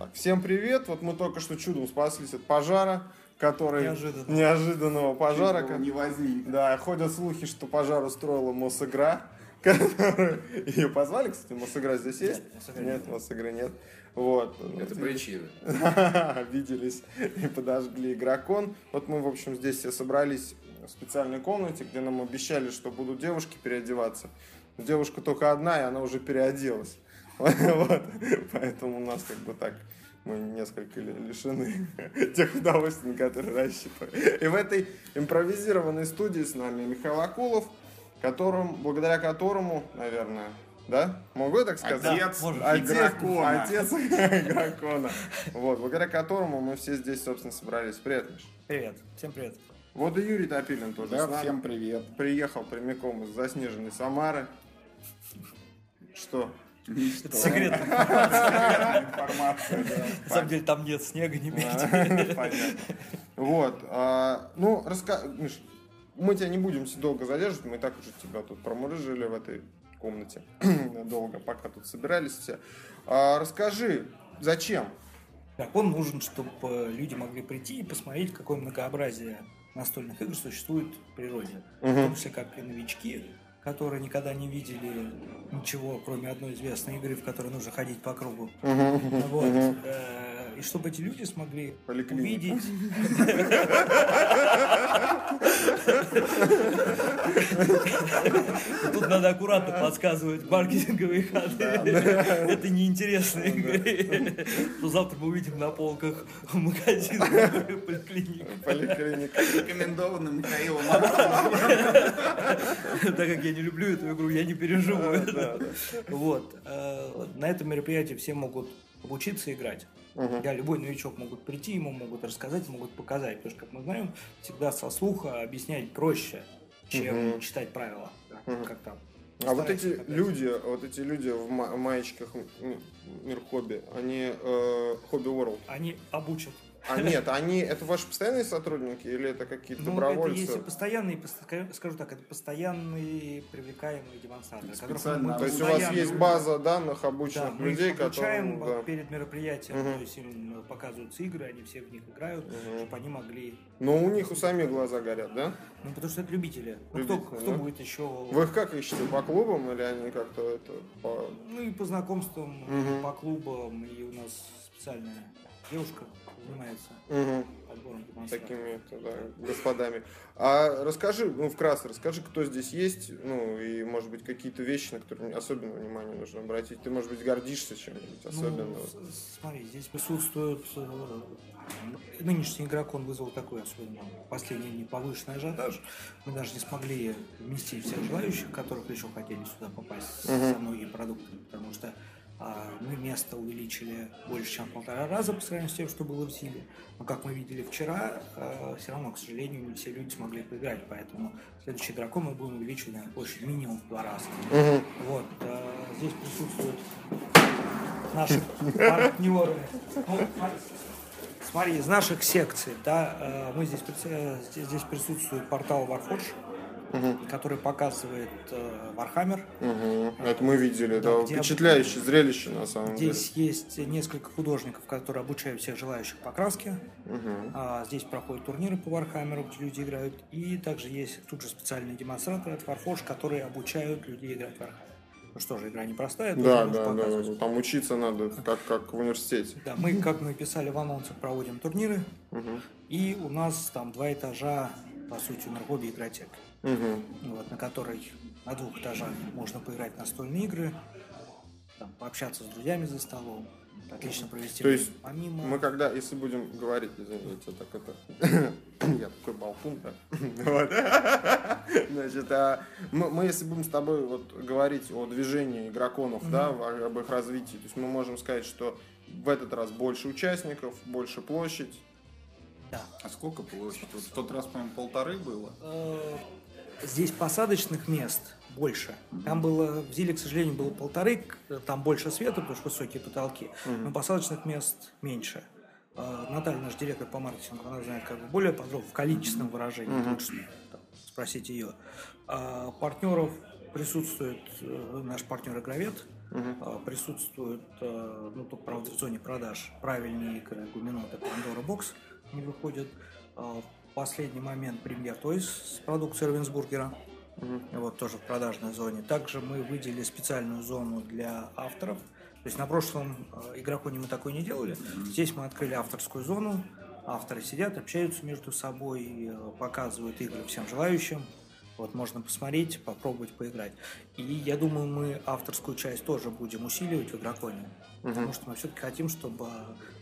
Так, всем привет. Вот мы только что чудом спаслись от пожара, который... Неожиданно. Неожиданного пожара. Чего не возник. Да, ходят слухи, что пожар устроила Мосигра. которую- Ее позвали, кстати, Мосигра здесь есть? Мосигра Нет, Мосигры нет. Вот. Это причина. Обиделись и подожгли игрокон. Вот мы, в общем, здесь все собрались в специальной комнате, где нам обещали, что будут девушки переодеваться. Но Девушка только одна, и она уже переоделась. Вот. Поэтому у нас как бы так мы несколько ли- лишены тех удовольствий, на которые рассчитывали. И в этой импровизированной студии с нами Михаил Акулов, которым, благодаря которому, наверное, да? Могу я так сказать? Отец может. Отец, игрокона. отец игрокона. Вот, благодаря которому мы все здесь, собственно, собрались. Привет, Миш. Привет. Всем привет. Вот и Юрий Топилин тоже Да, с нами. всем привет. Приехал прямиком из заснеженной Самары. Что? Это секретная информация. На самом деле там нет снега, не. Понятно. Вот. а, Ну, раска... Миш, мы тебя не будем долго задерживать, мы и так уже тебя тут промурыжили в этой комнате долго, пока тут собирались все. А, Расскажи, зачем? Так, он нужен, чтобы люди могли прийти и посмотреть, какое многообразие настольных игр существует в природе. В том числе, как и новички, которые никогда не видели ничего, кроме одной известной игры, в которой нужно ходить по кругу. Вот. Э, И чтобы эти люди смогли Поликлиника. увидеть... Тут надо аккуратно подсказывать маркетинговые ходы. Это неинтересные игры. То завтра мы увидим на полках магазинов поликлиник. Поликлиника. Рекомендовано Михаилом Так как я не люблю эту игру, я не переживу это. Вот. Э, На этом мероприятии все могут обучиться играть. Да, любой новичок могут прийти, ему могут рассказать, могут показать. Потому что, как мы знаем, всегда со слуха объяснять проще, чем читать правила. Да, Как там. А вот эти опять. люди, вот эти люди в ма- маечках Мир Хобби, они э, Хобби World. Они обучат. А нет, они это ваши постоянные сотрудники или это какие-то Ну, добровольцы? это есть и постоянные, пос- скажу так, это постоянные привлекаемые демонстраторы. которых Специально мы То есть у вас есть база данных Да, обученных мы людей, их обучаем которые... да. перед мероприятием, Мгм. то есть им э, показываются игры, они все в них играют, чтобы они могли... Но у них у самих глаза горят, да? Ну, потому что это любители. Ну, кто, Любители, кто да? будет еще... Вы их как ищете, по клубам или они как-то это по... Ну, и по знакомствам, Мгм. по клубам, и у нас специальная девушка занимается Мгм, подбором демонстрантов. такими это, да, господами. А расскажи, ну, вкратце расскажи, кто здесь есть, ну, и, может быть, какие-то вещи, на которые особенно внимание нужно обратить. Ты, может быть, гордишься чем-нибудь особенным? Ну, смотри, здесь присутствует э, нынешний игрок, он вызвал такой особенно в последние дни повышенный ажиотаж. Мы даже не смогли вместить всех желающих, которых еще хотели сюда попасть со многими продуктами, потому что мы место увеличили больше, чем в полтора раза по сравнению с тем, что было в Зиле. Но, как мы видели вчера, все равно, к сожалению, не все люди смогли поиграть, поэтому следующий игроком мы будем увеличивать наверное, площадь минимум в два раза. Вот, э, здесь присутствуют наши партнеры. Ну, смотри, из наших секций, да, мы э, здесь, здесь присутствует портал Warforge, который показывает э, Warhammer. Мгм. Это мы видели, да, Да, где- впечатляющее зрелище, на самом деле. Здесь есть несколько художников, которые обучают всех желающих покраске. А, здесь проходят турниры по Warhammer, где люди играют. И также есть тут же специальные демонстраторы от Warforge, которые обучают людей играть в Warhammer. Ну что же, игра непростая, Да, да, да, да, там учиться надо, как, как в университете. Да, мы, как мы писали в анонсах, проводим турниры. И у нас там два этажа, по сути, на хобби игротек. Мгм. Вот, на которой на двух этажах можно поиграть в настольные игры, там, пообщаться с друзьями за столом, отлично провести То есть Помимо... Мы когда, если будем говорить, извините, так это... Я такой болтун, да? Вот. Значит, а мы, мы, если будем с тобой вот говорить о движении игроконов, да, в- об их развитии, то есть мы можем сказать, что в этот раз больше участников, больше площадь. Да. А сколько площадь? Вот в тот раз, по-моему, полторы было. Здесь посадочных мест больше. Там было, в Зиле, к сожалению, было полторы, там больше света, потому что высокие потолки, но посадочных мест меньше. Э, Наталья, наш директор по маркетингу, она знает как бы более подробно, в количественном выражении, лучше там, спросить ее. А партнеров присутствует э, наш партнер Игровед, А, Присутствуют, э, ну, тут, правда, в зоне продаж правильные игры Гуминоты, Пандора Бокс не выходят. А, последний момент премьер Тойс с продукцией Равенсбургера. Вот тоже в продажной зоне. Также мы выделили специальную зону для авторов. То есть на прошлом э, игроконе мы такой не делали. Здесь мы открыли авторскую зону. Авторы сидят, общаются между собой, э, показывают игры всем желающим. Вот можно посмотреть, попробовать поиграть. И я думаю, мы авторскую часть тоже будем усиливать в игроконе. Потому что мы все-таки хотим, чтобы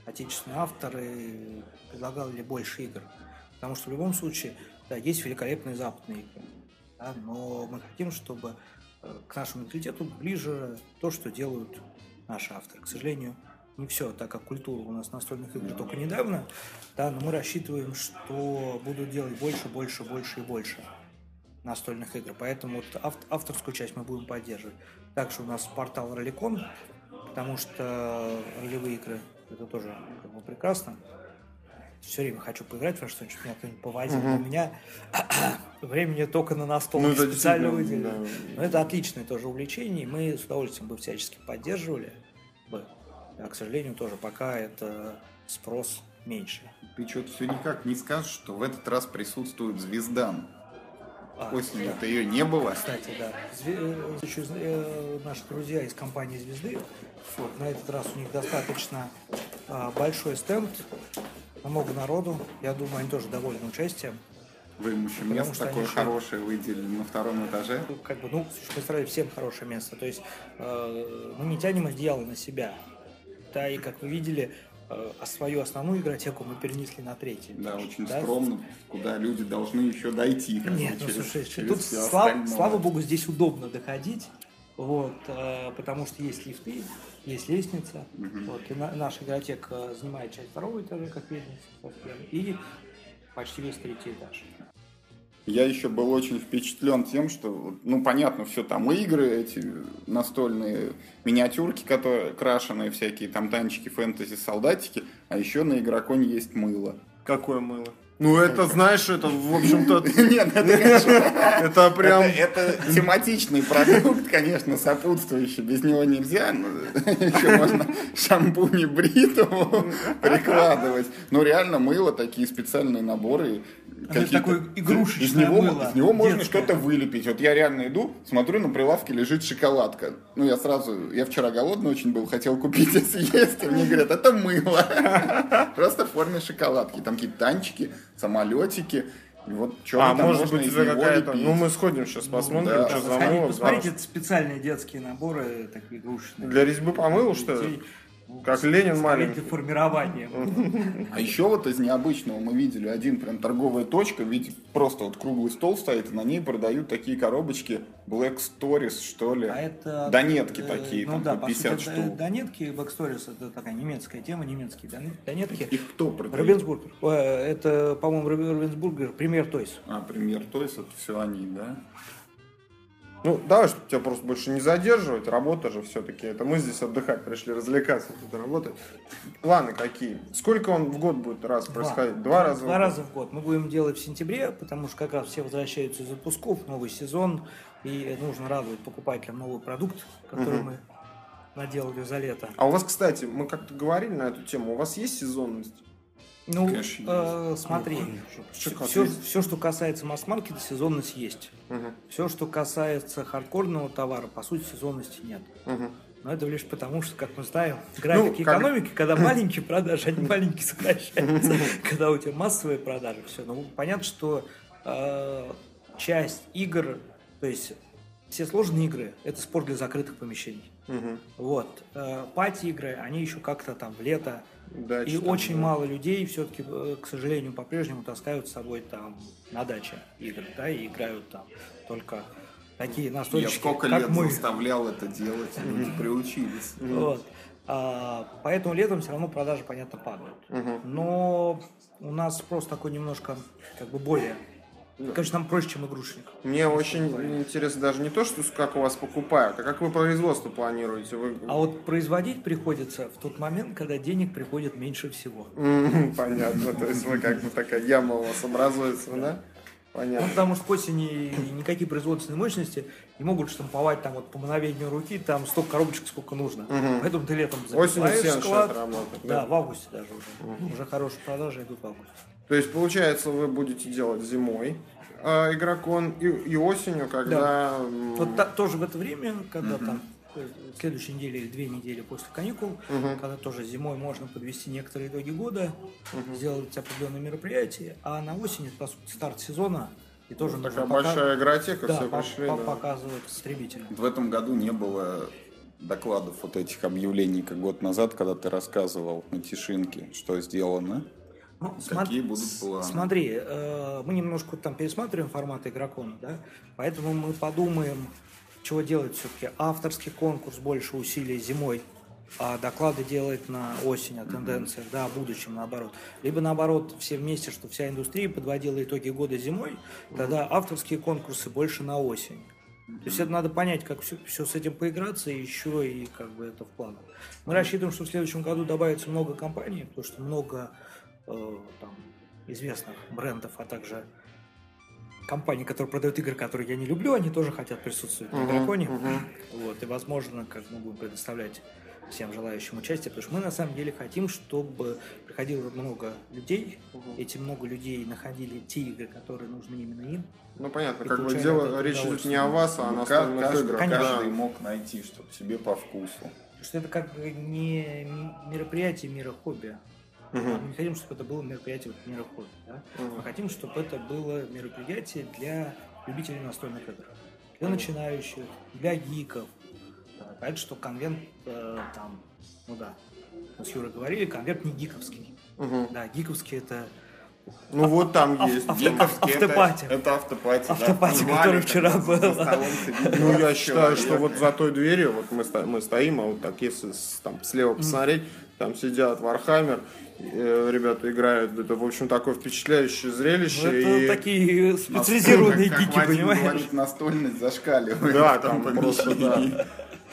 отечественные авторы предлагали больше игр. Потому что в любом случае, да, есть великолепные западные игры. да, но мы хотим, чтобы э, к нашему менталитету ближе то, что делают наши авторы. К сожалению, не все, так как культура у нас настольных игр только недавно, да, но мы рассчитываем, что будут делать больше, больше, больше и больше настольных игр. Поэтому вот ав- авторскую часть мы будем поддерживать. Также у нас портал Роликон, потому что ролевые игры это тоже как бы прекрасно. Все время хочу поиграть во что-нибудь, меня кто-нибудь повозил. У меня времени только на настол Ну, специально выделено. да. Но это отличное тоже увлечение, и мы с удовольствием бы всячески поддерживали бы. А, к сожалению, тоже пока это спрос меньше. Ты что-то все никак не скажешь, что в этот раз присутствует Звездан. А, Осенью-то ее не было. Кстати, да. Зве- э, еще, э, наши друзья из компании «Звезды», вот, на этот раз у них достаточно а, большой стенд, много народу. Я думаю, они тоже довольны участием. Вы им еще место что такое еще- хорошее выделили на втором этаже. Ну, Как бы, ну, представляю, всем хорошее место. То есть э, мы не тянем одеяло на себя. Да, и как вы видели, э, свою основную игротеку мы перенесли на третий. Да, этаж, очень да. скромно, куда люди должны еще дойти. Нет, ну через- слушай, через тут остальное. слава богу, здесь удобно доходить, вот, э, потому что есть лифты, есть лестница, вот, и на- наш игротека занимает часть второго этажа, как видно, совсем, и почти весь третий этаж. Я еще был очень впечатлен тем, что, ну, понятно, все там игры, эти настольные миниатюрки, которые крашеные, всякие там танчики, фэнтези, солдатики, а еще на игроконе есть мыло. Какое мыло? Ну, это, знаешь, это, в общем-то, Нет, это, конечно, это прям... это, тематичный продукт, конечно, сопутствующий, без него нельзя, но еще можно шампунь и бритву прикладывать. Но реально мыло, такие специальные наборы. такое игрушечное из него, мыло, из него можно что-то вылепить. Вот я реально иду, смотрю, на прилавке лежит шоколадка. Ну, я сразу, я вчера голодный очень был, хотел купить и съесть, и мне говорят, это мыло. Просто в форме шоколадки. Там какие-то танчики, самолетики. И вот что А, там может быть, это какая-то... Ну, мы сходим сейчас, посмотрим, да. что за мыло. посмотрите, да. это специальные детские наборы, такие игрушечные. Для резьбы по мылу, что ли? Как Ленин маленький. для формирования. А еще вот из необычного мы видели один прям торговая точка, видите, просто вот круглый стол стоит, и на ней продают такие коробочки Black Stories, что ли. А это... Донетки э, такие, ну там да, по по 50 сути, штук. Донетки, Backstories, это такая немецкая тема, немецкие дон- донетки. Их кто продает? Равенсбург. Э, Это, по-моему, Равенсбургер, пример Тойс. А, пример, то есть это все они, да? Ну, давай, чтобы тебя просто больше не задерживать. Работа же все-таки. Это мы здесь отдыхать пришли, развлекаться, тут работать. Планы какие? Сколько он в год будет раз происходить? Два раза? в Два год? раза в год. Мы будем делать в сентябре, потому что как раз все возвращаются из отпусков, новый сезон, и нужно радовать покупателям новый продукт, который мы наделали за лето. А у вас, кстати, мы как-то говорили на эту тему, у вас есть сезонность? Ну, Конечно, э, смотри, все, все, что касается масс-маркета, сезонность есть. Мгм. Все, что касается хардкорного товара, по сути, сезонности нет. Мгм. Но это лишь потому, что, как мы знаем, графики Ну, как- экономики, когда маленькие продажи, они маленькие сокращаются. Когда у тебя массовые продажи, все. Ну, понятно, что э, часть игр, то есть все сложные игры, это спорт для закрытых помещений. Мгм. Вот. Э, Пати-игры, они еще как-то там в лето. Дача И там, очень да. мало людей все-таки, к сожалению, по-прежнему таскают с собой там на даче игры, да, и играют там только такие Я настольщики, сколько как лет мы. заставлял это делать, люди приучились. Вот. А, поэтому летом все равно продажи, понятно, падают. Но у нас спрос такой немножко, как бы более... Конечно, нам проще, чем игрушечник. Мне очень интересно даже не то, что как у вас покупают, а как вы производство планируете. Вы... А вот производить приходится в тот момент, когда денег приходит меньше всего. Понятно, то есть вы как бы такая яма у вас образуется, да? Понятно. Ну, потому что к осени никакие производственные мощности не могут штамповать там вот по мановению руки там столько коробочек, сколько нужно. Поэтому ты летом Осенью забиваешь все склад. работать. Да, да? в августе даже уже. Уже хорошие продажи идут в августе. То есть, получается, вы будете делать зимой э, игрокон и, и осенью, когда... м, Вот та- тоже в это время, когда там э, следующей неделе или две недели после каникул, когда тоже зимой можно подвести некоторые итоги года, сделать определенные мероприятия, а на осень это, сути, старт сезона, и тоже Такая нужно пока- большая игротека, да, все по- пришли. по- да. показывать потребителям. В этом году не было докладов вот этих объявлений, как год назад, когда ты рассказывал на Тишинке, что сделано. Ну, Какие смо- будут планы? Смотри, э, мы немножко там пересматриваем формат игрокона, да, поэтому мы подумаем, чего делать все-таки. Авторский конкурс больше усилий зимой, а доклады делать на осень о тенденциях, да, о будущем наоборот. Либо наоборот, все вместе, что вся индустрия подводила итоги года зимой, тогда авторские конкурсы больше на осень. То есть это надо понять, как все, с этим поиграться, и еще и как бы это в планах. Мы рассчитываем, что в следующем году добавится много компаний, потому что много э, там, известных брендов, а также компаний, которые продают игры, которые я не люблю, они тоже хотят присутствовать на Драконе. Вот, и, возможно, как мы будем предоставлять всем желающим участие, потому что мы на самом деле хотим, чтобы приходило много людей, эти много людей находили те игры, которые нужны именно им. Ну, понятно, И как бы дело, речь идет не о вас, а о Ну, настольных каждый, играх. Конечно. каждый мог найти, чтобы себе по вкусу. Потому что это как бы не мероприятие мира хобби. Мы не хотим, чтобы это было мероприятие вот мира хобби. Да? Мы хотим, чтобы это было мероприятие для любителей настольных игр. Для начинающих, для гиков. Да, Понятно, что конвент э, там, ну да, мы с Юрой говорили, конвент не гиковский. Да, гиковский это Ну, вот там ав- есть. авто- Гиковский. ав- автопати. Это, это автопати. да, Автопати, в который вчера был. Ну, я 20 считаю, что вот за той дверью, вот мы, мы стоим, а вот так, если с- там слева посмотреть, там сидят Warhammer, ребята играют, это, в общем, такое впечатляющее ну, зрелище. это и... такие специализированные Как- как гики, Вадим понимаешь? говорит, настольность зашкаливает. Да, в том там просто, да.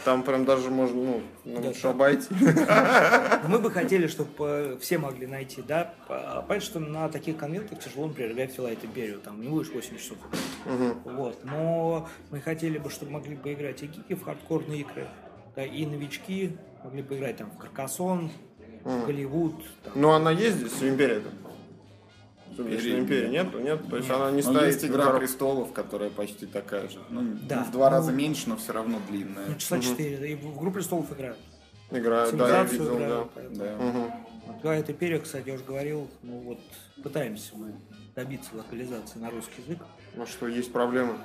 Там прям даже можно, ну, ну, Да, лучше там- обойти. Мы бы хотели, чтобы все могли найти, да. А, Понятно, что на таких конвентах тяжело, например, Twilight Imperium, там не будешь 8 часов. Вот. Но мы хотели бы, чтобы могли бы играть и гики в хардкорные игры, да, и новички могли бы играть там в Каркасон, в Голливуд. там. Ну, она есть здесь, в Империи-то? Сумеречной Империи Империи нет. нету, нет? То есть Нет. она не Но стоит... есть «Игра престолов», которая почти такая же. Ну, Да. в два Ну, раза меньше, но все равно длинная. Ну, часа 4, и в «Игру престолов» играют. Играют, да, я видел, да. играют. поэтому- Да. Мгм. Вот Light Imperio, кстати, я уже говорил, ну вот пытаемся мы добиться локализации на русский язык. Ну что, есть проблемы?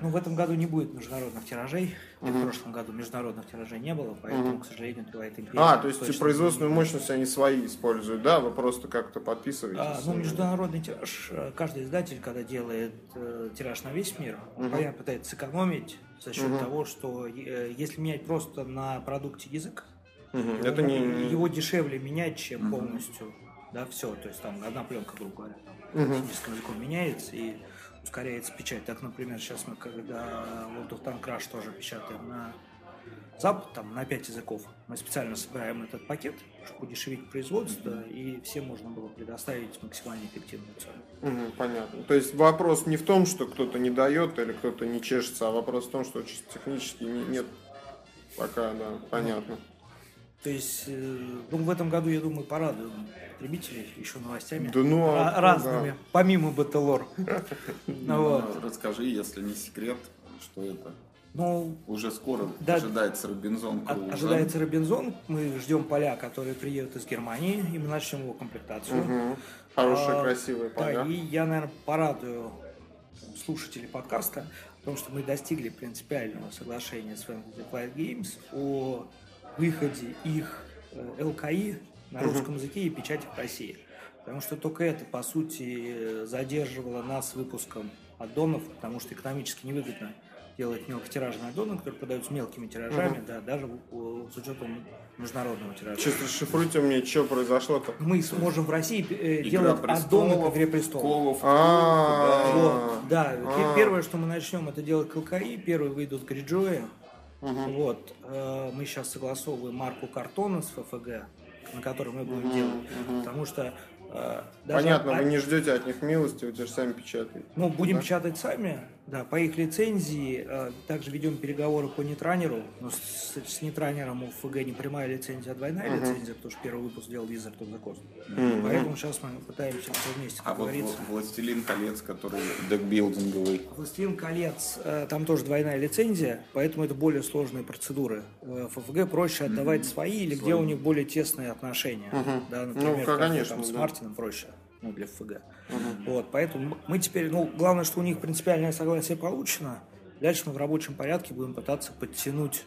Ну, в этом году не будет международных тиражей. И в прошлом году международных тиражей не было, поэтому, к сожалению, Twilight Imperium А, то есть производственную мощность они свои используют, да? Вы просто как-то подписываетесь? А, ну, международный тираж, э, каждый издатель, когда делает э, тираж на весь мир, он, понятно, пытается сэкономить за счет того, что э, если менять просто на продукте язык, его, Это не... его дешевле менять, чем полностью, да, все, то есть там одна пленка, грубо говоря, там, техническим языком меняется и ускоряется печать. Так, например, сейчас мы, когда World of Tank Rush тоже печатаем на Запад, там, на 5 языков, мы специально собираем этот пакет, чтобы удешевить производство, и всем можно было предоставить максимально эффективную цену. Мгм, понятно. То есть вопрос не в том, что кто-то не дает или кто-то не чешется, а вопрос в том, что чисто технически не- нет пока, да, понятно. То есть, э, ну, в этом году, я думаю, порадуем потребителей еще новостями Да ну, а, разными, да. помимо Батлор. Ну, вот. Расскажи, если не секрет, что это. Ну, Уже скоро Да. ожидается Робинзон От- Крузо. Ожидается Робинзон. Мы ждем поля, которые приедут из Германии, и мы начнем его комплектацию. Мгм. Хорошие, А, красивые поля. Да, и я, наверное, порадую слушателей подкаста о том, что мы достигли принципиального соглашения с Fantasy Flight Games о выходе их э, ЛКИ на русском языке и печати в России. Потому что только это, по сути, задерживало нас с выпуском аддонов, потому что экономически невыгодно делать мелкотиражные аддоны, которые продаются мелкими тиражами, да, даже с учетом международного тиража. Сейчас расшифруйте мне, что произошло-то. Мы сможем в России э, делать аддоны к «Игре престолов». А, Вот, да, А. первое, что мы начнем, это делать КЛКИ, первые выйдут Гриджои. Вот, э, мы сейчас согласовываем марку картона с ФФГ, на которой мы будем делать. Потому что э, даже Понятно, о- вы не ждете от них милости, вы же сами печатаете. ну, будем Да? печатать сами, да, по их лицензии. э, также ведем переговоры по нетранеру. Но с, с нетранером у ФГ не прямая лицензия, а двойная лицензия, потому что первый выпуск делал Wizard of the Coast. Поэтому сейчас мы пытаемся все вместе, А вот говорится. «Вла- «Властелин колец», который декбилдинговый, «Властелин колец», э, там тоже двойная лицензия, поэтому это более сложные процедуры. В ФФГ проще отдавать свои или где у них более тесные отношения. Да, например, Ну, как конечно, там с да. Мартином проще ну, для ФФГ. Вот, поэтому мы теперь, ну, главное, что у них принципиальное согласие получено. Дальше мы в рабочем порядке будем пытаться подтянуть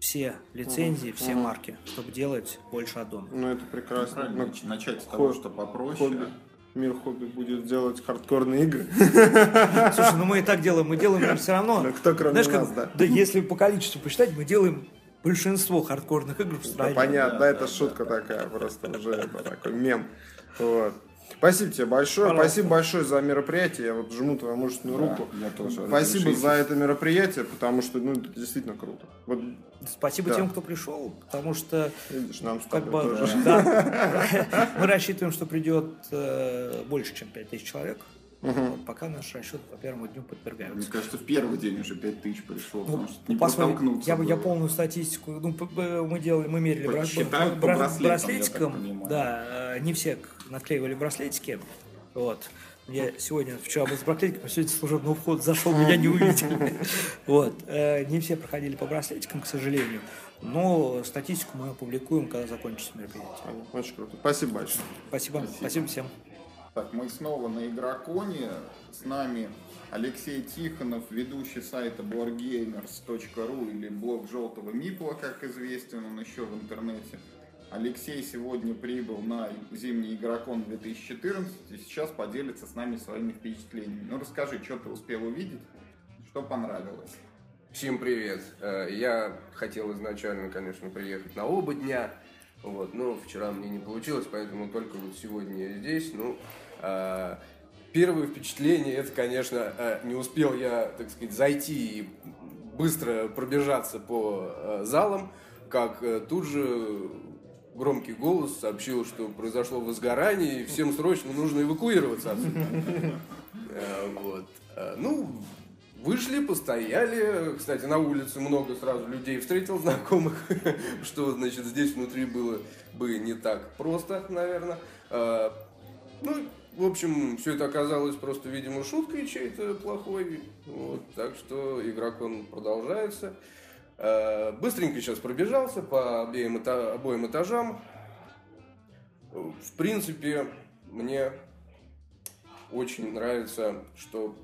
все лицензии, все марки, чтобы делать больше аддонов. Ну, это прекрасно. Ну, нач- начать с того, хо- что попроще. хобби. Мир хобби будет делать хардкорные игры. Слушай, ну мы и так делаем, мы делаем все равно. Ну, кто кроме Знаешь, как- нас, да? Да если по количеству посчитать, мы делаем большинство хардкорных игр в Да, стране. понятно, да, это шутка такая, просто уже это такой мем. Вот. Спасибо тебе большое. Пожалуйста. Спасибо большое за мероприятие. Я вот жму твою мужественную Да, руку. я тоже. Спасибо за это мероприятие, потому что ну, это действительно круто. Вот Спасибо Да. тем, кто пришел, потому что видишь, нам как бы тоже. да, мы рассчитываем, что придет э, больше, чем 5000 человек. Вот пока наш расчет по первому дню Мне подвергаются. кажется, в первый день уже 5000 пришло, Ну, потому что не протолкнуться я, бы- я было. полную статистику, ну, мы делали, мы мерили бра- бра- браслетам, я так браслетикам, понимаю. да, э, не все наклеивали браслетики, вот. Я сегодня, вчера был с браслетиком, сегодня с служебного входа зашел, меня не увидел. Вот. Э, Не все проходили по браслетикам, к сожалению, но статистику мы опубликуем, когда закончится мероприятие. Очень круто. Спасибо большое. Спасибо, спасибо всем. Так, мы снова на Игроконе. С нами Алексей Тихонов, ведущий сайта boardgamers.ru или блог Желтого Мипла, как известен он еще в интернете. Алексей сегодня прибыл на зимний Игрокон 2014 и сейчас поделится с нами своими впечатлениями. Ну расскажи, что ты успел увидеть, что понравилось. Всем привет. Э, Я хотел изначально, конечно, приехать на оба дня, вот, но вчера мне не получилось, поэтому только вот сегодня я здесь. Ну, первое впечатление, это, конечно, э, не успел я, так сказать, зайти и быстро пробежаться по э, залам, как э, тут же громкий голос сообщил, что произошло возгорание, и всем срочно нужно эвакуироваться отсюда. Вот. Ну, вышли, постояли. Кстати, на улице много сразу людей встретил знакомых, что, значит, здесь внутри было бы не так просто, наверное. Ну, в общем, все это оказалось просто, видимо, шуткой чей-то плохой. Вот, так что игрокон продолжается. Э, Быстренько сейчас пробежался по обеим обоим этажам. В принципе, мне очень нравится, что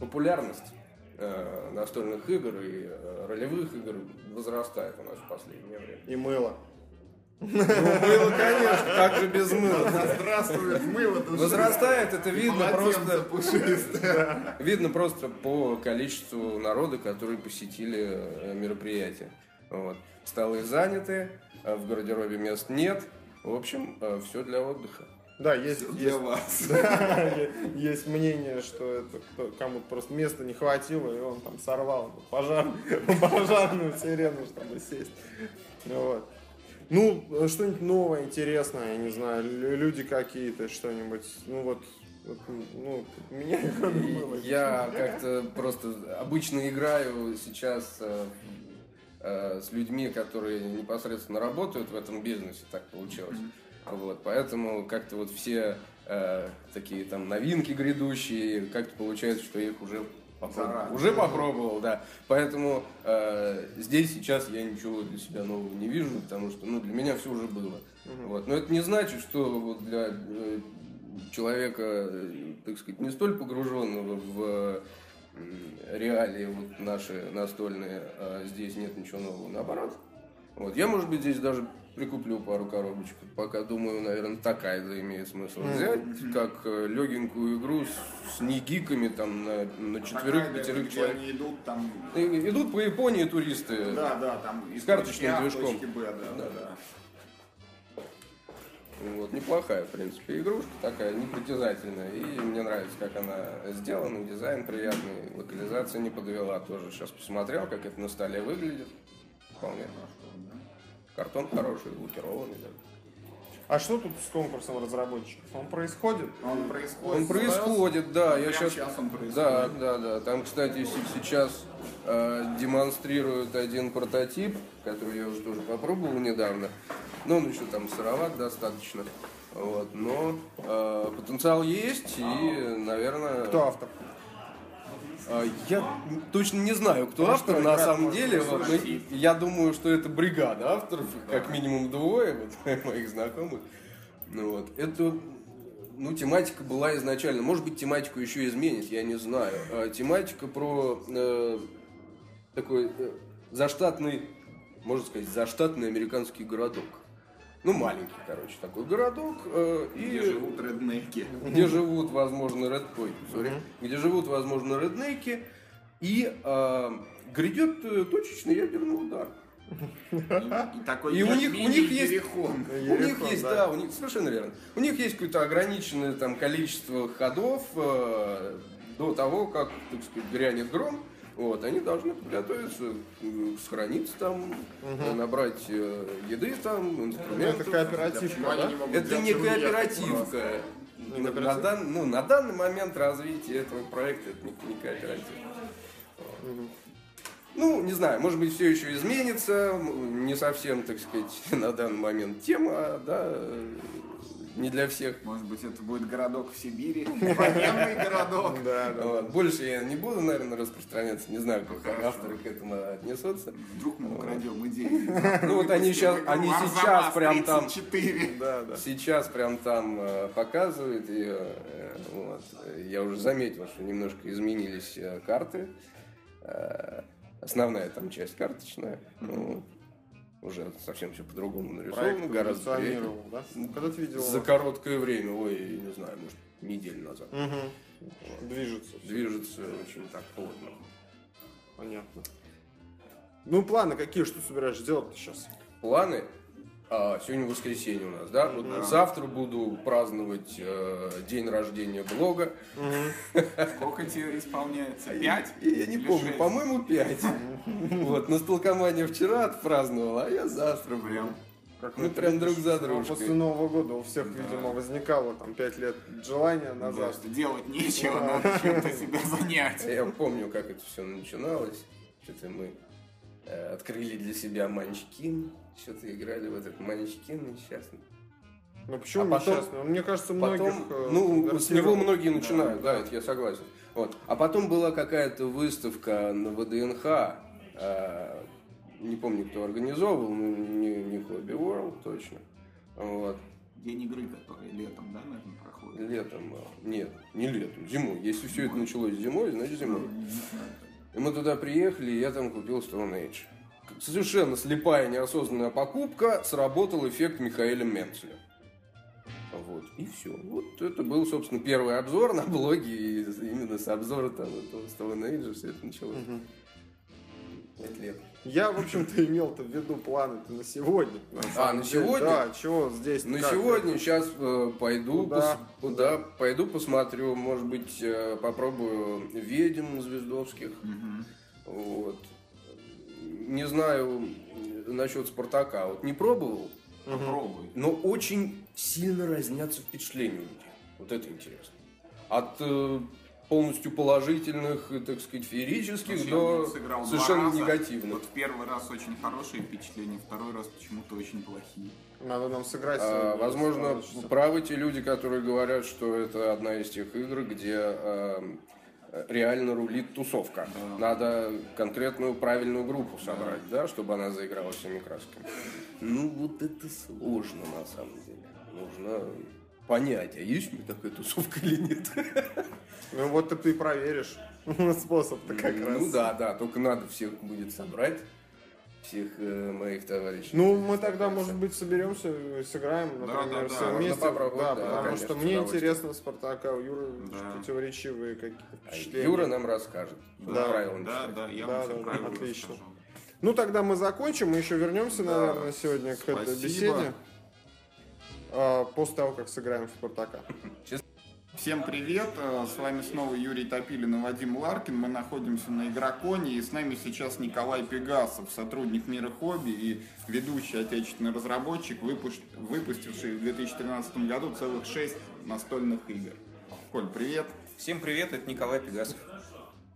популярность э, настольных игр и э, ролевых игр возрастает у нас в последнее время. И мыло. Ну, мыло, конечно, как же без мыла. Здравствует мыло Возрастает, это видно просто, пушистое. видно просто по количеству народа, которые посетили э, мероприятие. Вот. Столы заняты, э, в гардеробе мест нет. В общем, все для отдыха. Да, есть, Всё есть, для вас. да, есть мнение, что это кто- кому-то просто места не хватило, и он там сорвал пожар, пожарную сирену, чтобы сесть. Вот. Ну, э, что-нибудь новое, интересное, я не знаю, лю- люди какие-то, что-нибудь, ну вот, вот, ну, меня мыла. Я как-то просто обычно играю сейчас э, э, с людьми, которые непосредственно работают в этом бизнесе, так получилось. Вот, поэтому как-то вот все э, такие там новинки грядущие, как-то получается, что их уже попробовал. Уже попробовал, да. Поэтому э, здесь сейчас я ничего для себя нового не вижу, потому что ну, для меня все уже было. Вот. Но это не значит, что вот для э, человека, э, так сказать, не столь погруженного в м, реалии вот наши настольные, а здесь нет ничего нового. Наоборот. Вот. Я, может быть, здесь даже прикуплю пару коробочек. Пока думаю, наверное, такая имеет смысл взять, как э, легенькую игру с, с негиками там на, на четверых, пятерых человек. они идут там... И- Идут по Японии туристы. Да, да, там из карточным точки А движком. Б, да, да, да. Вот, неплохая, в принципе, игрушка такая, непритязательная. И мне нравится, как она сделана, дизайн приятный, локализация не подвела тоже. Сейчас посмотрел, как это на столе выглядит. Вполне. Картон хороший, лакированный. Да. А что тут с конкурсом разработчиков? Он происходит? Он происходит. Он происходит, да. Я Прямо сейчас... сейчас он происходит. Да, да, да. Там, кстати, се- сейчас э, демонстрируют один прототип, который я уже тоже попробовал недавно. Но он еще там сыроват достаточно. Вот, но э, потенциал есть, и, наверное... Кто автор? А, Я точно не знаю, кто Может, автор на самом деле. Вот, но я думаю, что это бригада авторов, как минимум двое вот, моих знакомых. Ну, вот. Это, ну, тематика была изначально. Может быть, тематику еще изменит, я не знаю. А, тематика про э, такой э, заштатный, можно сказать, заштатный американский городок. Ну, маленький, короче, такой городок. э, и Где живут реднеки. где живут, возможно, ред... Ой, sorry. где живут, возможно, реднеки, и э, грядет э, точечный ядерный удар. И такой И у них- у них есть- Ерехон. у них есть, да. да, у них совершенно верно. У них есть какое-то ограниченное там количество ходов э, до того, как, так сказать, грянет гром. Вот, они должны подготовиться, э, сохраниться там, э, набрать э, еды там, Это инструментов. кооперативка, Почему они да? Это не кооперативка. Не На, кооператив? дан- ну, на данный момент развития этого проекта это не, не кооператив. Ну, не знаю, может быть, все еще изменится, не совсем, так сказать, на данный момент тема, да, не для всех. Может быть, это будет городок в Сибири? Военный городок. Да, да. Вот. Больше я не буду, наверное, распространяться, не знаю, как авторы к этому отнесутся. Вдруг мы украдем идею. Ну, вот они сейчас, они сейчас прям там 4. Да, да. Сейчас прям там э, показывают, и э, вот, я уже заметил, что немножко изменились э, карты. Основная там часть карточная, ну, уже совсем все по-другому нарисовано, гораздо да? Когда ты видел? За короткое время, ой, не знаю, может, неделю назад. Мгм. Движется. всё. Движется очень так плотно. Понятно. Ну, планы какие, что собираешься делать сейчас? Планы? А, сегодня воскресенье у нас, да? Вот завтра буду праздновать э, день рождения блога. Сколько тебе исполняется? Пять? Я, я не помню, шесть? по-моему, 5. Вот, на столкомане вчера отпраздновал, а я завтра. Прям. Как Мы прям друг за дружкой. После Нового года у всех, видимо, возникало там пять лет желания Да, назад. что делать нечего, надо чем-то себя занять. Я помню, как это все начиналось. Что-то мы э, открыли для себя Манчкин. Что-то играли в этот Манчкин несчастный. Ну почему А потом- несчастный? Мне кажется, многих... Потом, э, ну, с него многие начинают, да, это я согласен. Вот. А потом была какая-то выставка на ВДНХ, э, не помню, кто организовывал, ну, не, не Hobby World точно. Вот. День игры, который летом, да, наверное, проходит? Летом, э, нет, не летом, зимой. Если все это началось зимой, значит зимой. И мы туда приехали, и я там купил Stone Age. Совершенно слепая, неосознанная покупка, сработал эффект Михаэля Менцеля. Вот, и все. Вот это был, собственно, первый обзор на блоге, и именно с обзора там этого Stone Age все это началось. Пять лет. Я, в общем-то, имел-то в виду планы на сегодня. самом на деле. сегодня? Да, чего здесь? На как? сегодня сейчас пойду, Куда? пос- куда? пойду посмотрю, может быть, э, попробую ведьм звездовских. Вот. Не знаю э, насчет Спартака. Вот не пробовал, Попробуй. но очень сильно разнятся впечатления у людей. Вот это интересно. От э, полностью положительных, э, так сказать, феерических Вообще, до совершенно раза. негативных. Вот первый раз очень хорошие впечатления, второй раз почему-то очень плохие. Надо нам сыграть. А, возможно, правы те люди, которые говорят, что это одна из тех игр, где эм, реально рулит тусовка. Надо конкретную правильную группу собрать, да, чтобы она заиграла всеми красками. Ну, вот это сложно на самом деле. Нужно понять, а есть у меня такая тусовка или нет. Ну вот ты и проверишь способ-то как раз. Ну да, да, только надо всех будет собрать, всех э, моих товарищей. Ну, мы тогда, может быть, соберемся, и сыграем, например, да, все да, можно вместе. попробовать, да, да, потому конечно, что мне интересно Спартака, у Юры Да. противоречивые какие-то А впечатления. Юра нам расскажет. Да, правила Да, читать. да, я Да, вам да, правильно отлично. расскажу. Ну, тогда мы закончим, мы еще вернемся, Да, наверное, сегодня к этой беседе. А, после того, как сыграем в Спартака. Всем привет, э, с вами снова Юрий Топилин и Вадим Ларкин. Мы находимся на Игроконе, и с нами сейчас Николай Пегасов, сотрудник Мира Хобби и ведущий отечественный разработчик, выпустивший в 2013 году целых 6 настольных игр. Коль, привет. Всем привет, это Николай Пегасов.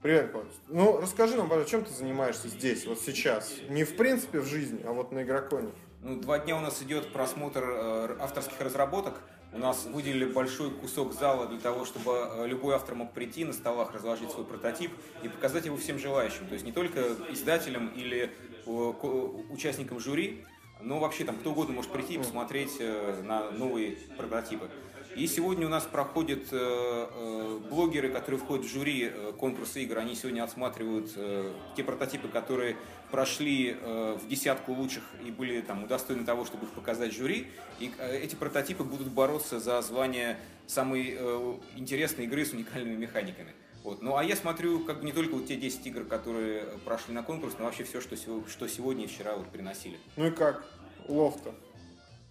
Привет, Коль. Ну, расскажи нам, пожалуйста, чем ты занимаешься здесь, вот сейчас? Не в принципе в жизни, а вот на Игроконе. Ну, два дня у нас идет просмотр э, авторских разработок. У нас выделили большой кусок зала для того, чтобы э, любой автор мог прийти на столах, разложить свой прототип и показать его всем желающим. То есть не только издателям или э, участникам жюри, но вообще там кто угодно может прийти и посмотреть на новые прототипы. И сегодня у нас проходят э, э, блогеры, которые входят в жюри э, конкурса игр. Они сегодня отсматривают э, те прототипы, которые прошли э, в десятку лучших и были там удостоены того, чтобы их показать жюри. И э, эти прототипы будут бороться за звание самой э, интересной игры с уникальными механиками. Вот. Ну а я смотрю как бы не только вот те 10 игр, которые прошли на конкурс, но вообще все, что, что сегодня и вчера вот приносили. Ну и как? Лофта.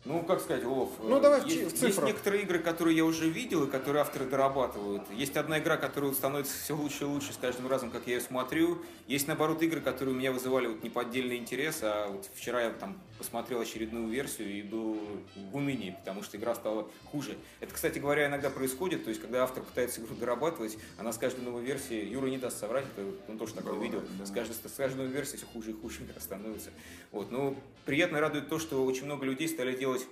Ну, как сказать, Улов, ну, давай есть, в цифрах. есть некоторые игры, которые я уже видел и которые авторы дорабатывают. Есть одна игра, которая становится все лучше и лучше с каждым разом, как я ее смотрю. Есть, наоборот, игры, которые у меня вызывали вот неподдельный интерес, а вот вчера я там посмотрел очередную версию и был в унынии, потому что игра стала хуже. Это, кстати говоря, иногда происходит, то есть, когда автор пытается игру дорабатывать, она с каждой новой версией, Юра не даст соврать, это он тоже такое Бывает, видел, да. с, каждой, с каждой новой версией все хуже и хуже игра становится. Вот. Но приятно радует то, что очень много людей стали делать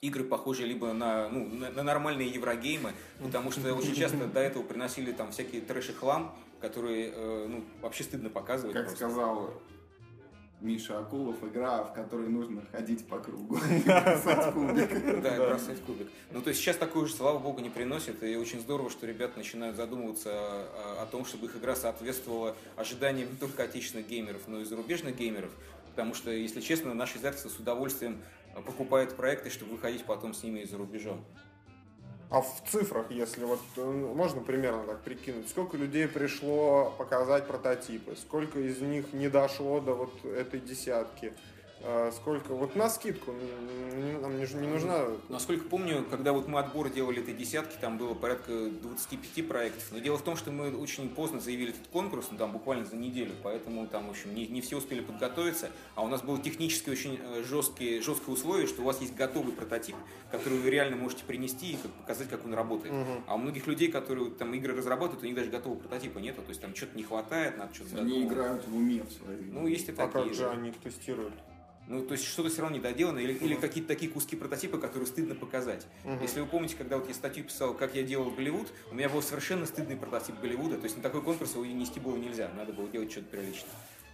игры похожие либо на, ну, на, на нормальные еврогеймы, потому что очень часто до этого приносили там всякие трэш и хлам, которые э, ну, вообще стыдно показывать. Как просто. сказал Миша Акулов, игра, в которой нужно ходить по кругу, бросать кубик. Да, бросать кубик. Ну, то есть сейчас такое же, слава богу, не приносит, и очень здорово, что ребята начинают задумываться о том, чтобы их игра соответствовала ожиданиям не только отечественных геймеров, но и зарубежных геймеров, потому что, если честно, наше издательство с удовольствием покупает проекты, чтобы выходить потом с ними и за рубежом. А в цифрах, если вот э, можно примерно так прикинуть, сколько людей пришло показать прототипы, сколько из них не дошло до вот этой десятки, сколько? Вот на скидку, нам не, не нужна... Насколько помню, когда вот мы отбор делали этой десятки, там было порядка 25 проектов. Но дело в том, что мы очень поздно заявили этот конкурс, ну там буквально за неделю, поэтому там, в общем, не, не все успели подготовиться. А у нас было технически очень э, жесткие, жесткие условия, что у вас есть готовый прототип, который вы реально можете принести и как, показать, как он работает. Угу. А у многих людей, которые там игры разрабатывают, у них даже готового прототипа нету, то есть там что-то не хватает, надо что-то Они играют в уме в своей. Ну, есть и а такие. А как же они их тестируют? Ну, то есть что-то все равно недоделано, или, или какие-то такие куски прототипа, которые стыдно показать. Угу. Если вы помните, когда вот я статью писал, как я делал Голливуд, у меня был совершенно стыдный прототип Голливуда, то есть на такой конкурс его нести было нельзя, надо было делать что-то приличное.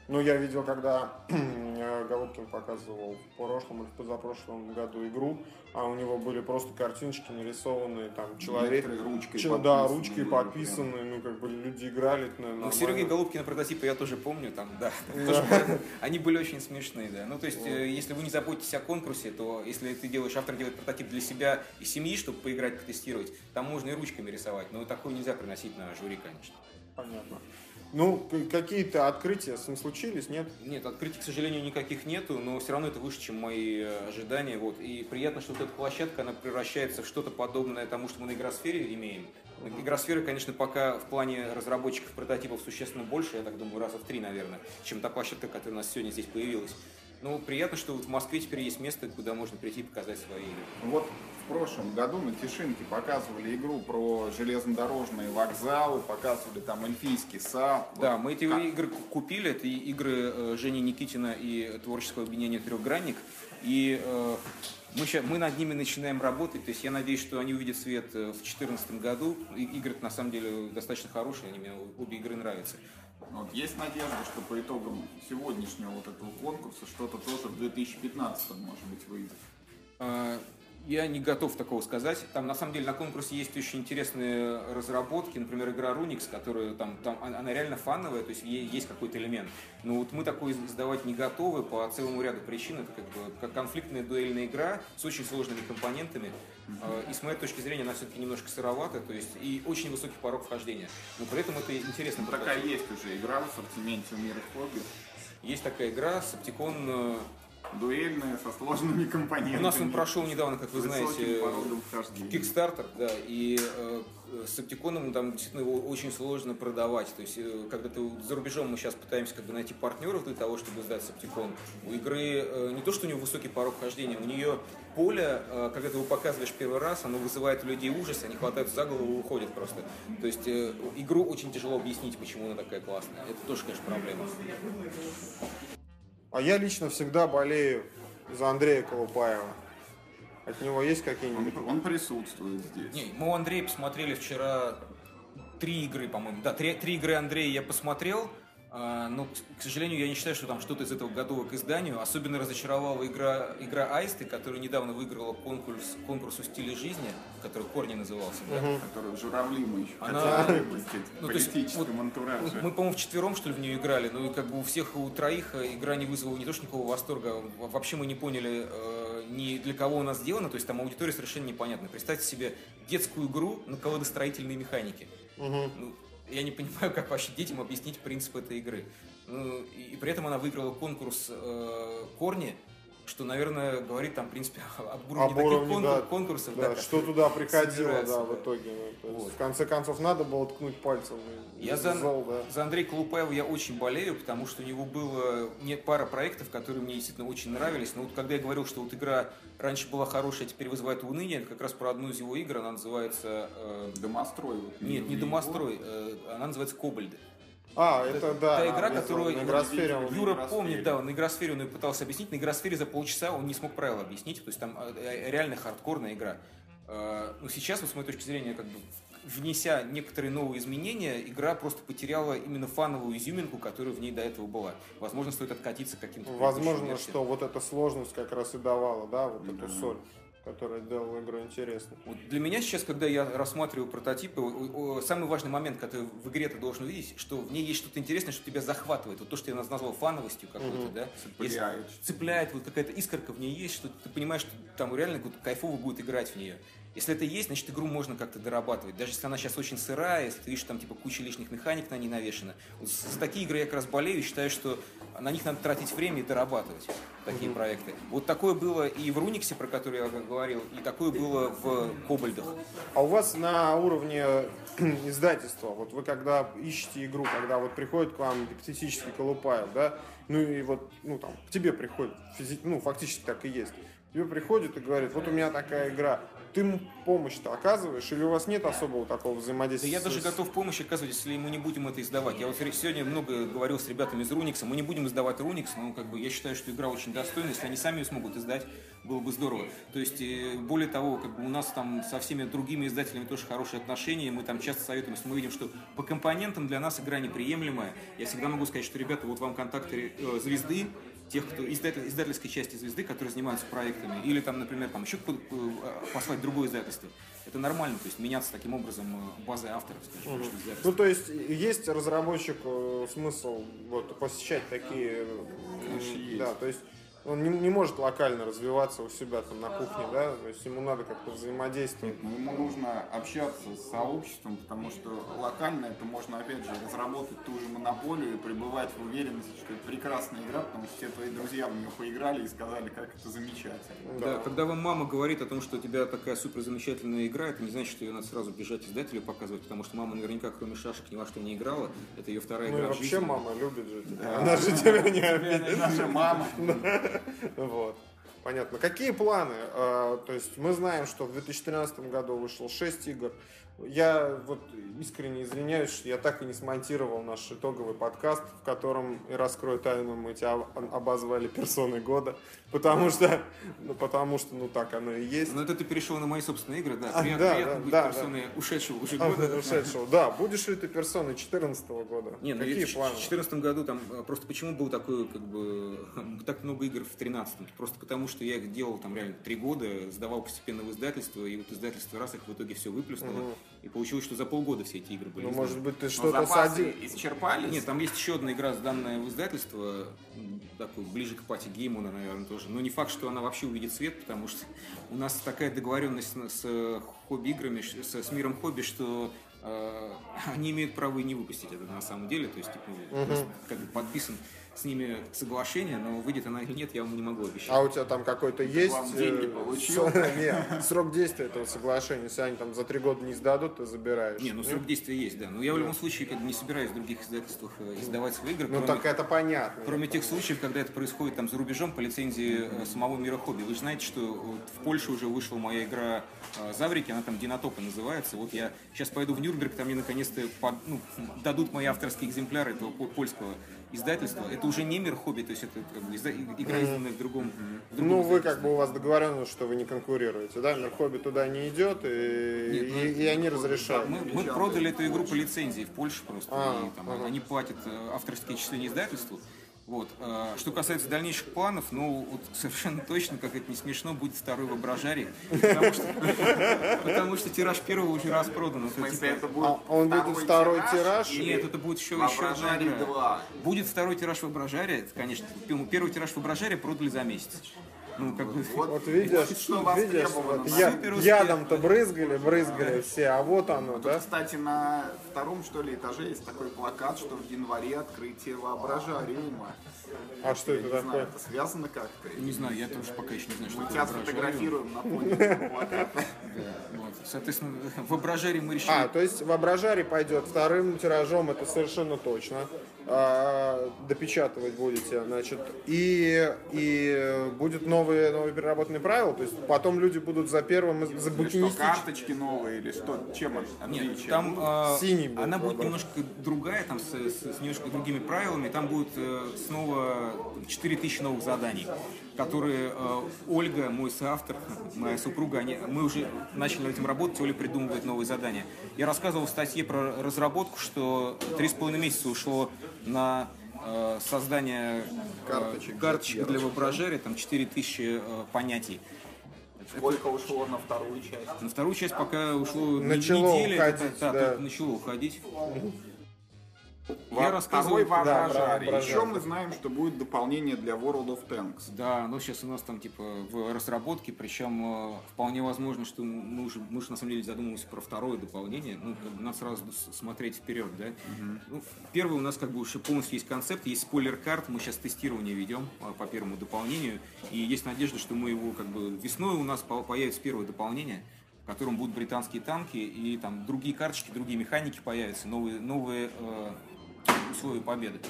Ну, я видел, когда Голубкин показывал в прошлом или в позапрошлом году игру, а у него были просто картиночки нарисованные, там, человек... ручкой Ч- Да, ручкой подписанные, ну, как бы люди играли. Ну, Сергей Голубкина прототипы я тоже помню, там, да. Они были очень смешные, да. Ну, то есть, э, если вы не заботитесь о конкурсе, то если ты делаешь, автор делает прототип для себя и семьи, чтобы поиграть, потестировать, там можно и ручками рисовать, но такое нельзя приносить на жюри, конечно. Понятно. Ну, какие-то открытия с ним случились, нет? Нет, открытий, к сожалению, никаких нету, но все равно это выше, чем мои э, ожидания. Вот. И приятно, что вот эта площадка, она превращается в что-то подобное тому, что мы на игросфере имеем. Игросфера, конечно, пока в плане разработчиков прототипов существенно больше, я так думаю, раза в три, наверное, чем та площадка, которая у нас сегодня здесь появилась. Ну, приятно, что в Москве теперь есть место, куда можно прийти и показать свои игры. Вот в прошлом году на Тишинке показывали игру про железнодорожные вокзалы, показывали там эльфийский сад. Да, вот. мы эти как? игры купили, это игры э, Жени Никитина и творческого объединения «Трехгранник». И э, мы, сейчас, мы над ними начинаем работать, то есть я надеюсь, что они увидят свет э, в 2014 году. И, игры на самом деле достаточно хорошие, они мне обе игры нравятся. Вот, есть надежда, что по итогам сегодняшнего вот этого конкурса что-то тоже в 2015 может быть выйдет. А, я не готов такого сказать. Там на самом деле на конкурсе есть очень интересные разработки, например, игра Runix, которая там, там она реально фановая, то есть есть какой-то элемент. Но вот мы такой издавать не готовы по целому ряду причин. Это как бы как конфликтная дуэльная игра с очень сложными компонентами. И с моей точки зрения она все-таки немножко сыровата, то есть и очень высокий порог вхождения. Но при этом это интересно. Такая есть уже игра в ассортименте у мира хобби. Есть такая игра, Септикон дуэльные, со сложными компонентами. У нас он прошел недавно, как вы знаете. Kickstarter, да, и э, с оптиконом там действительно его очень сложно продавать. То есть, э, когда ты за рубежом мы сейчас пытаемся как бы найти партнеров для того, чтобы сдать Септикон. У игры э, не то, что у нее высокий порог хождения, у нее поле, э, когда ты его показываешь первый раз, оно вызывает у людей ужас, они хватают за голову и уходят просто. То есть э, игру очень тяжело объяснить, почему она такая классная. Это тоже, конечно, проблема. А я лично всегда болею за Андрея Колупаева. От него есть какие-нибудь? Он, он присутствует здесь. Не, мы у Андрея посмотрели вчера три игры, по-моему. Да, три, три игры Андрея я посмотрел. А, но, к сожалению, я не считаю, что там что-то из этого готово к изданию. Особенно разочаровала игра, игра Аисты, которая недавно выиграла конкурс, конкурс у стиля жизни, который Корни назывался. Да? Который журавли мы еще Она- хотели выпустить в Ну, есть, политическом вот антураже. Мы, по-моему, вчетвером, что ли, в нее играли. Ну, и как бы у всех, у троих э, игра не вызвала не то, что никакого восторга. а Вообще мы не поняли, э, ни для кого она сделана. То есть там аудитория совершенно непонятна. Представьте себе детскую игру на колодостроительные механики. Ну, я не понимаю, как вообще детям объяснить принцип этой игры. Ну, и, и при этом она выиграла конкурс э, Корни, что, наверное, говорит там, в принципе, об уровне Об таких уровне, конкур- да, конкурсов. Да, да, что туда приходило, собирается, да, да. в итоге. ну, то есть Вот. В конце концов, надо было ткнуть пальцем. Я за, зол, да. за Андрея Колупаева я очень болею, потому что у него было не пара проектов, которые мне действительно очень нравились. Но вот когда я говорил, что вот игра раньше была хорошая, а теперь вызывает уныние, это как раз про одну из его игр, она называется... э, Домострой. вот, нет, не. Домострой, э, она называется Кобальды. А, это да. та игра, это которую на игросфере он- Юра Игросфере. помнит, да, он на игросфере он ее пытался объяснить. На игросфере за полчаса он не смог правила объяснить. То есть там э, реально хардкорная игра. Э, Но сейчас, вот с моей точки зрения, как бы внеся некоторые новые изменения, игра просто потеряла именно фановую изюминку, которая в ней до этого была. Возможно, стоит откатиться к каким-то Возможно, что вот эта сложность как раз и давала, да, вот эту соль, которая делала игру интересной. Вот для меня сейчас, когда я рассматриваю прототипы, самый важный момент, который в игре ты должен увидеть, что в ней есть что-то интересное, что тебя захватывает. Вот то, что я наз- назвал фановостью какой-то, да? Цепляет. Если цепляет, вот какая-то искорка в ней есть, что ты понимаешь, что там реально кайфово будет играть в нее. Если это есть, значит игру можно как-то дорабатывать. Даже если она сейчас очень сырая, если ты видишь, там типа куча лишних механик на ней навешена. Вот за такие игры я как раз болею и считаю, что на них надо тратить время и дорабатывать такие проекты. Вот такое было и в Руниксе, про который я говорил, и такое было в Кобальдах. А у вас на уровне издательства, вот вы когда ищете игру, когда вот приходит к вам гипотетический Колупаев, да, ну и вот, ну там, к тебе приходит, физи- ну фактически так и есть, тебе приходит и говорит, вот у меня такая игра, ты ему помощь-то оказываешь, или у вас нет особого такого Да взаимодействия? я с- даже готов помощь оказывать, если мы не будем это издавать. Я вот сегодня много говорил с ребятами из Руникса. Мы не будем издавать Руникс, но как бы я считаю, что игра очень достойна. Если они сами ее смогут издать, было бы здорово. То есть, э, более того, как бы у нас там со всеми другими издателями тоже хорошие отношения. Мы там часто советуем, если мы видим, что по компонентам для нас игра неприемлемая. Я всегда могу сказать, что, ребята, вот вам контакты э, звезды, тех, кто издатель- издательской части звезды, которые занимаются проектами, или там, например, там еще э, послать другое издательство. Это нормально, то есть меняться таким образом э, базой авторов, скажем, между Ну, то есть есть разработчику смысл вот, посещать такие... Конечно, есть. Да, то есть он не, не может локально развиваться у себя там на кухне, да, то есть ему надо как-то взаимодействовать. Ну, ему нужно общаться с сообществом, потому что локально это можно, опять же, разработать ту же монополию и пребывать в уверенности, что это прекрасная игра, потому что все твои друзья в нее поиграли и сказали, как это замечательно. Да, когда вам мама говорит о том, что у тебя такая супер замечательная игра, это не значит, что ее надо сразу бежать издателю показывать, потому что мама наверняка, кроме шашек, ни во что не играла. Это ее вторая Ну и игра в вообще жизни. мама любит же тебя. Она же тебя не обидит. Наша мама. Вот. Понятно. Какие планы? А, То есть мы знаем, что в 2013 году вышло 6 игр. Я вот искренне извиняюсь, что я так и не смонтировал наш итоговый подкаст, в котором и раскрою тайну, мы тебя об- обозвали персоной года, потому что, ну, потому что, ну, так оно и есть. Но это ты перешел на мои собственные игры, да. А, Приятно, да, приятно да, быть да, персоной ушедшего уже А, года. ушедшего. Да, будешь ли ты персоной 2014 года? Не, ну Какие в планы? 2014 году там э, просто почему был такой, как бы, так много игр в 2013 Просто потому, что я их делал там реально три года, сдавал постепенно в издательство, и вот издательство раз их в итоге все выплюснуло. И получилось, что за полгода все эти игры были Ну, может быть, ты Но что-то садил? исчерпались? Нет, там есть еще одна игра, сданная в издательство, такой, ближе к пати гейму, наверное, тоже. Но не факт, что она вообще увидит свет, потому что у нас такая договоренность с, хобби-играми, с, с миром хобби, что э, они имеют право и не выпустить это на самом деле. То есть, типа, у нас как бы подписан с ними соглашение, но выйдет она или нет, я вам не могу обещать. А у тебя там какой-то есть... вам деньги э, получил? срок действия этого соглашения, если они там за три года не сдадут, ты забираешь. Не, ну срок действия есть, да. Но я в любом случае как не собираюсь в других издательствах э, издавать свои игры, Ну так это понятно. кроме тех случаев, когда это происходит там за рубежом по лицензии э, самого мира хобби. Вы же знаете, что в Польше уже вышла моя игра э, Заврики, она там Динотопа называется. Вот я сейчас пойду в Нюрнберг, там мне наконец-то ну, дадут мои авторские экземпляры этого по- польского издательства. Это уже не мир хобби, то есть это как бы изда- игра изданная в другом, в другом Ну, вы как бы у вас договоренность, что вы не конкурируете, да? Мерхобби туда не идет, и, Нет, ну, и, и они разрешают. Мы, мы продали эту игру по лицензии в Польше просто. А, и там они платят э, авторские числения издательству. Вот. э, Что касается дальнейших планов, ну, вот совершенно точно, как это не смешно, будет второй воображарий. Потому что, потому что тираж первого уже распродан. Это В смысле, типа- это будет А он будет второй тираж? Нет, это будет еще, еще одна Воображарий игра. 2. Будет второй тираж воображария, это, конечно. Первый тираж воображария продали за месяц. Ну, как бы... Вот видишь, что видишь, востребовано, вот я- ядом-то брызгали, брызгали все, а вот оно, Тут, да? кстати, на втором, что ли, этаже есть такой плакат, что в январе открытие воображариума. А что Я это не знаю, такое? это связано как-то? Не знаю, я тоже пока еще не знаю, что Мы это тебя воображариум. сфотографируем на фоне плаката. Вот. Соответственно, в воображарии мы решили... А, то есть воображарий пойдет вторым тиражом, это совершенно точно. А, допечатывать будете, значит, и, и будет новые, новые переработанные правила, то есть потом люди будут за первым, за Или что, карточки новые или что? Чем Нет, отличие? там э, Синий будет она будет вопрос. немножко другая, там с, с- с немножко другими правилами. Там будет э, снова 4000 новых заданий, которые э, Ольга, мой соавтор, моя супруга, они, мы уже начали над этим работать, Оля придумывает новые задания. Я рассказывал в статье про разработку, что 3,5 месяца ушло на создание э, Карточек, карточек для воображария, там 4000 э, понятий. Сколько ушло на вторую часть? На вторую часть пока ушло не- Начало неделя, это- уходить, да, да. только начало уходить. Во- Я рассказывал... Второй Да, про Еще мы знаем, что будет дополнение для World of Tanks. Да, но сейчас у нас там типа в разработке, причем э, вполне возможно, что мы уже, мы уже на самом деле задумываемся про второе дополнение. Ну, надо сразу смотреть вперед, да. Ну, первый у нас как бы уже полностью есть концепт, есть спойлер-карт, мы сейчас тестирование ведем э, по первому дополнению, и есть надежда, что мы его как бы весной у нас по- появится первое дополнение, в котором будут британские танки и там другие карточки, другие механики появятся, новые, новые э, условия победы.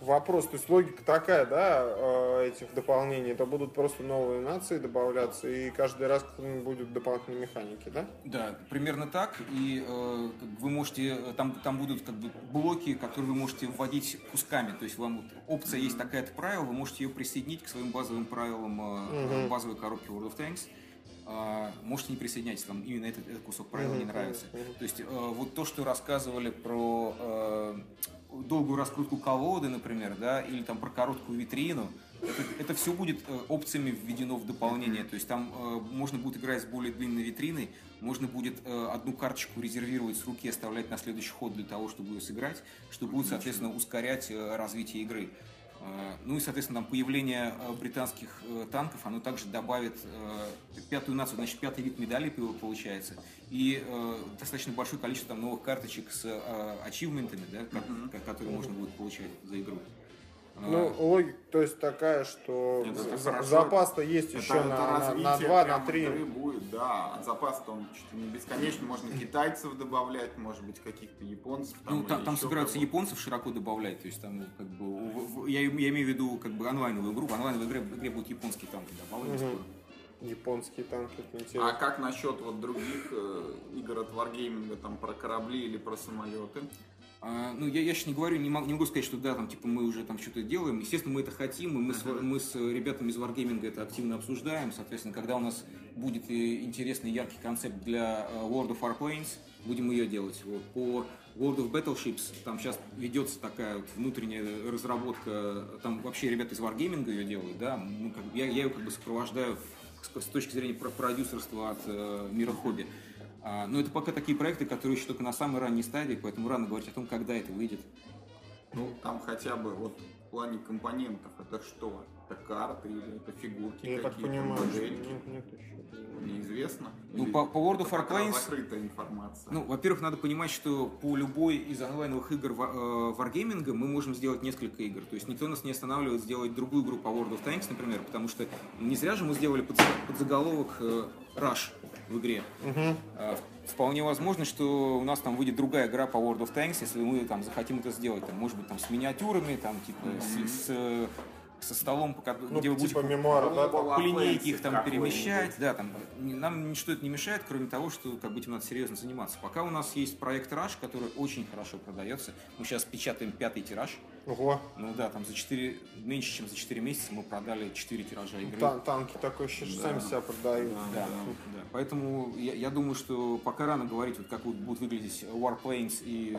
Вопрос, то есть логика такая, да, э, этих дополнений, это будут просто новые нации добавляться, и каждый раз будут дополнительные механики, да? Да, примерно так. И э, вы можете, э, там, там будут как бы блоки, которые вы можете вводить кусками. То есть вам вот опция есть такая-то правило, вы можете ее присоединить к своим базовым правилам э, базовой коробки World of Tanks. А, можете не присоединяйтесь, там именно этот, этот кусок правил не нравится. То есть э, вот то, что рассказывали про э, долгую раскрутку колоды, например, да, или там про короткую витрину, это, все будет э, опциями введено в дополнение. То есть там э, можно будет играть с более длинной витриной, можно будет э, одну карточку резервировать с руки, оставлять на следующий ход для того, чтобы ее сыграть, что будет, соответственно, ускорять э, развитие игры. Э, Ну и, соответственно, там появление э, британских э, танков, оно также добавит пятую нацию, значит, пятый вид медалей получается, и достаточно большое количество там, новых карточек с ачивментами, да, ко- которые можно будет получать за игру. Ну, логика, то есть такая, что запас-то есть еще Это- на, это на, на 2, на прям 3. игры будет, да. От запаса-то он чуть ли не бесконечно. Можно китайцев добавлять, может быть, каких-то японцев. Ну, или там, там еще собираются кого-то. японцев широко добавлять, то есть там как бы в- в- я, я имею в виду как бы онлайновую игру, в онлайновой игре, в игре будут японские танки добавлены. скоро. Японские танки, это А интересно. как насчет вот других э, игр от Wargaming, там про корабли или про самолеты? А, ну, я, я сейчас не говорю, не могу, не могу сказать, что да, там, типа, мы уже там что-то делаем. Естественно, мы это хотим, и мы, с, мы с ребятами из Wargaming это активно обсуждаем. Соответственно, когда у нас будет э, интересный, яркий концепт для э, World of Warplanes, будем ее делать. Вот. По World of Battleships там сейчас ведется такая вот внутренняя разработка, там вообще ребята из Wargaming ее делают, да, мы как я, я ее как бы сопровождаю с, с точки зрения про- продюсерства от э, мира хобби. А, но это пока такие проекты, которые еще только на самой ранней стадии, поэтому рано говорить о том, когда это выйдет. Ну, там хотя бы вот в плане компонентов, это что? Это карты или это фигурки Я так какие-то, понимаю, модельки? нет, нет еще. Неизвестно. известно? Ну, Или по- по World of Warplanes- закрытая информация. Ну, во-первых, надо понимать, что по любой из онлайновых игр э, Wargaming мы можем сделать несколько игр. То есть никто нас не останавливает сделать другую игру по World of Tanks, например, потому что не зря же мы сделали под, подзаголовок э, Rush в игре. Э, Вполне возможно, что у нас там выйдет другая игра по World of Tanks, если мы там захотим это сделать. Там, может быть, там с миниатюрами, там, типа, с- с, э, со столом, Ну, где вы будете типа мемуара, да? Global там? по линейке их там перемещать, да, там нам ничто это не мешает, кроме того, что как бы этим надо серьезно заниматься. Пока у нас есть проект Rush, который очень хорошо продается. Мы сейчас печатаем пятый тираж. Ого. Ну да, там за 4, меньше чем за 4 месяца мы продали 4 тиража игры. Тан- танки такое ощущение, что сами себя продают. Да, да. Поэтому я, я думаю, что пока рано говорить, вот как вот будут выглядеть Warplanes и э,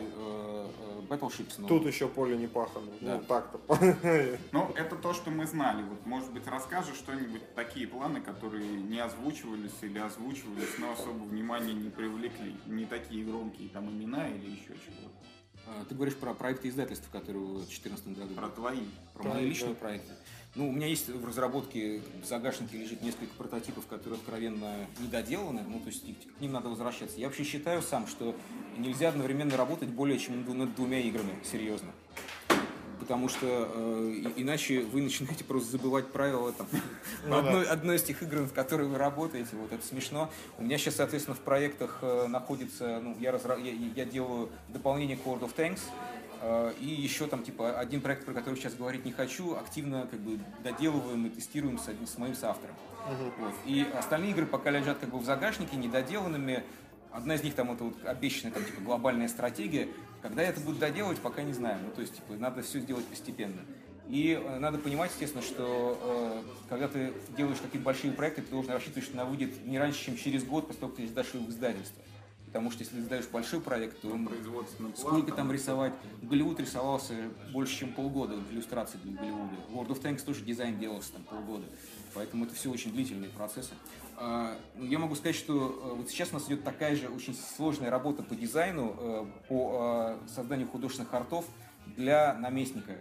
э, Battleships. но- Тут еще поле не пахано. Да. Ну, так-то. Ну, это то, что мы знали. Вот, может быть, расскажешь что-нибудь, такие планы, которые не озвучивались или озвучивались, но особо внимания не привлекли. Не такие громкие там имена или еще чего. Э, Ты говоришь про проекты издательств, которые в 2014 году. Про твои. Про мои личные проекты. Ну, у меня есть в разработке, в загашнике лежит несколько прототипов, которые откровенно недоделаны, ну, то есть к ним надо возвращаться. Я вообще считаю сам, что нельзя одновременно работать более чем над двумя играми, серьезно. Потому что э, иначе вы начинаете просто забывать правила там, одной, одной из тех игр, в которой вы работаете. Вот это смешно. У меня сейчас, соответственно, в проектах э, находится, ну, я, разра- я, я делаю дополнение к World of Tanks, Э, И еще там, типа, один проект, про который сейчас говорить не хочу, активно как бы доделываем и тестируем с, одним- с моим соавтором. Вот. И остальные игры пока лежат как бы в загашнике, недоделанными. Одна из них там это вот обещанная там, типа, глобальная стратегия. Когда это будет доделывать, пока не знаю. Ну, то есть, типа, надо все сделать постепенно. И э, надо понимать, естественно, что э, когда ты делаешь какие-то большие проекты, ты должен рассчитывать, что она выйдет не раньше, чем через год, после того, как ты сдашь его в издательство. Потому что если ты сдаешь большой проект, то он план. Сколько там рисовать? Голливуд рисовался больше, чем полгода иллюстраций для Голливуда. World of Tanks тоже дизайн делался там полгода. Поэтому это все очень длительные процессы. А, ну, Я могу сказать, что э, вот сейчас у нас идет такая же очень сложная работа по дизайну, э, по э, созданию художественных артов для наместника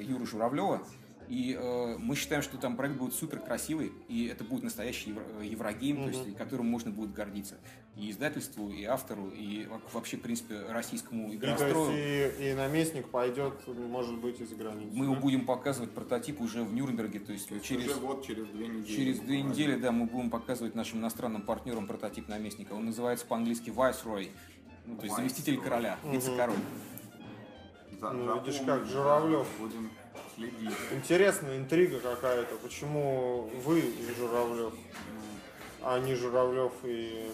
Юры Журавлева. И э, мы считаем, что там проект будет супер красивый, и это будет настоящий евро- э, еврогейм, то есть которым можно будет гордиться и издательству, и автору, и во- вообще, в принципе, российскому то игрострою. есть и, и наместник пойдет, может быть, из границы. Мы его да? будем показывать прототип уже в Нюрнберге, то есть через, Уже вот через две недели. через две недели, да, мы будем показывать нашим иностранным партнерам прототип наместника. Он называется по-английски Viceroy, ну, то есть заместитель короля, вице-король. За- Ну, видишь, как Журавлев. Будем следить. Интересная интрига какая-то. Почему вы и Журавлев, а не Журавлев и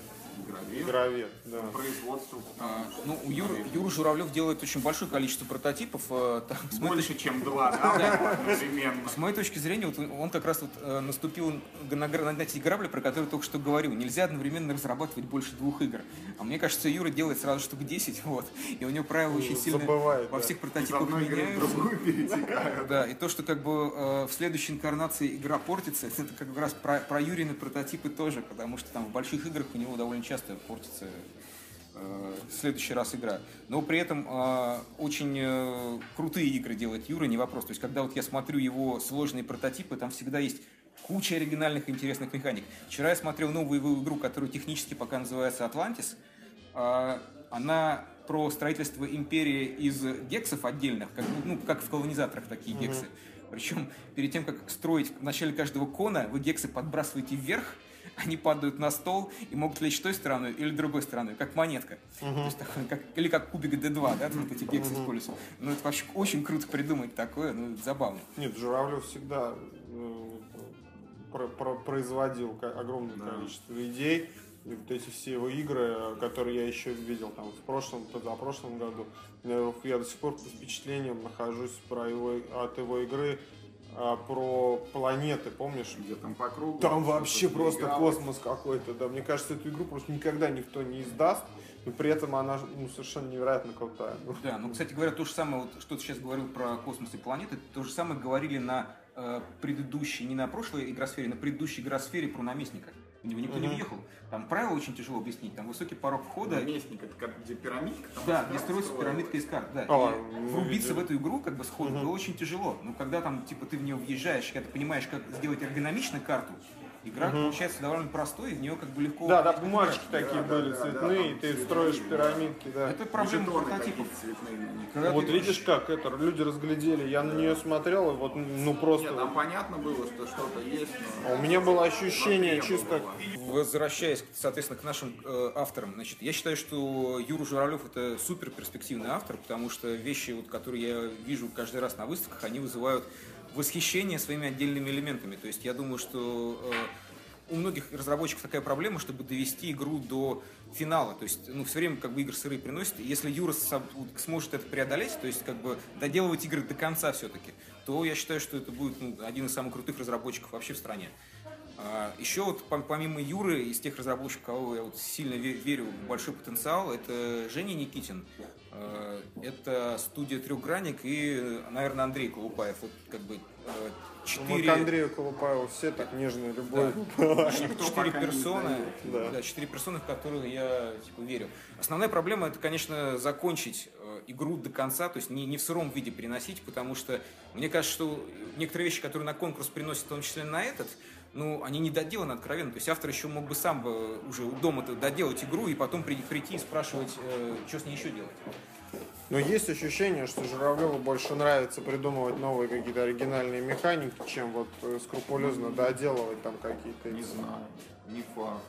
Гравир. Гравет? Да. Производство А, ну, у Юры, Юра Журавлев делает очень большое количество прототипов. э, там, с больше, чем два, да, одновременно. С моей точки зрения, вот он- как раз вот э, наступил на, на эти грабли, про которые только что говорил. Нельзя одновременно разрабатывать больше двух игр. А мне кажется, Юра делает сразу штук 10, вот. И у него правила очень сильно забывает, во всех прототипах меняются. другую перетекают. Да, и то, что как бы э, в следующей инкарнации игра портится, это как раз про, про Юрины прототипы тоже, потому что там в больших играх у него довольно часто портится э, в следующий раз игра. Но при этом э, очень э, крутые игры делает Юра, не вопрос. То есть, когда вот я смотрю его сложные прототипы, там всегда есть куча оригинальных интересных механик. Вчера я смотрел новую игру, которая технически пока называется «Атлантис». А, Она про строительство империи из гексов отдельных, как, ну, как в колонизаторах такие гексы. Причем перед тем, как строить в начале каждого кона, вы гексы подбрасываете вверх, они падают на стол и могут лечь той стороной или другой стороной, как монетка. То есть такой, как, или как кубик D2, да, вот эти гексы используются. Ну, это вообще очень круто придумать такое, ну, забавно. Нет, Журавлев всегда э, про- про- производил огромное количество идей. И вот эти все его игры, которые я еще видел там в прошлом, позапрошлом году, я, я до сих пор под впечатлением нахожусь про его, от его игры а, про планеты, помнишь? Где там по кругу. Там вообще просто переигралось. космос какой-то, да. Мне кажется, эту игру просто никогда никто не издаст, но при этом она ну, совершенно невероятно крутая. Ну, Да, ну, кстати говоря, то же самое, вот, что ты сейчас говорил про космос и планеты, то же самое говорили на э, предыдущей, не на прошлой игросфере, на предыдущей игросфере про наместника. Никто не въехал. Там правила очень тяжело объяснить, там высокий порог входа. Наместник, это как где пирамидка? там Да, где строится пирамидка из карт, да. А, и ну, врубиться видели. в эту игру как бы сходу было очень тяжело. Но когда там, типа, ты в нее въезжаешь, когда ты понимаешь, как сделать эргономично карту, игра получается довольно простой, и в нее как бы легко... Да, да, играть. бумажки такие были цветные, и ты строишь пирамидки, да. Это проблема прототипов. цветные Вот ты- видишь как это, люди разглядели, я на нее смотрел, и вот, ну просто... Нет, там понятно было, что что-то есть, но... А У меня было ощущение чисто... Возвращаясь, соответственно, к нашим э, авторам, значит, я считаю, что Юра Журавлев это супер перспективный автор, потому что вещи, вот, которые я вижу каждый раз на выставках, они вызывают восхищение своими отдельными элементами. То есть я думаю, что э, у многих разработчиков такая проблема, чтобы довести игру до финала. То есть, ну, все время как бы игры сырые приносят. Если Юра сможет это преодолеть, то есть как бы доделывать игры до конца все-таки, то я считаю, что это будет ну, один из самых крутых разработчиков вообще в стране. А, Еще вот пом- помимо Юры, из тех разработчиков, кого я вот сильно ве- верю в большой потенциал, это Женя Никитин, э, это студия Трехгранник и, наверное, Андрей Колупаев. Вот как бы э, Ну, Вот четыре, к Андрею Колупаеву все так нежно любовь. Никто четыре персоны. Да. да, четыре персоны, в которые я типа верю. Основная проблема это, конечно, закончить э, игру до конца, то есть не, не в сыром виде приносить, потому что мне кажется, что некоторые вещи, которые на конкурс приносят, в том числе на этот, ну, они не доделаны откровенно. То есть автор еще мог бы сам бы уже дома-то доделать игру и потом при- прийти и спрашивать, э, что с ней еще делать. Но есть ощущение, что Журавлеву больше нравится придумывать новые какие-то оригинальные механики, чем вот э, скрупулезно доделывать там какие-то... Не знаю, не факт.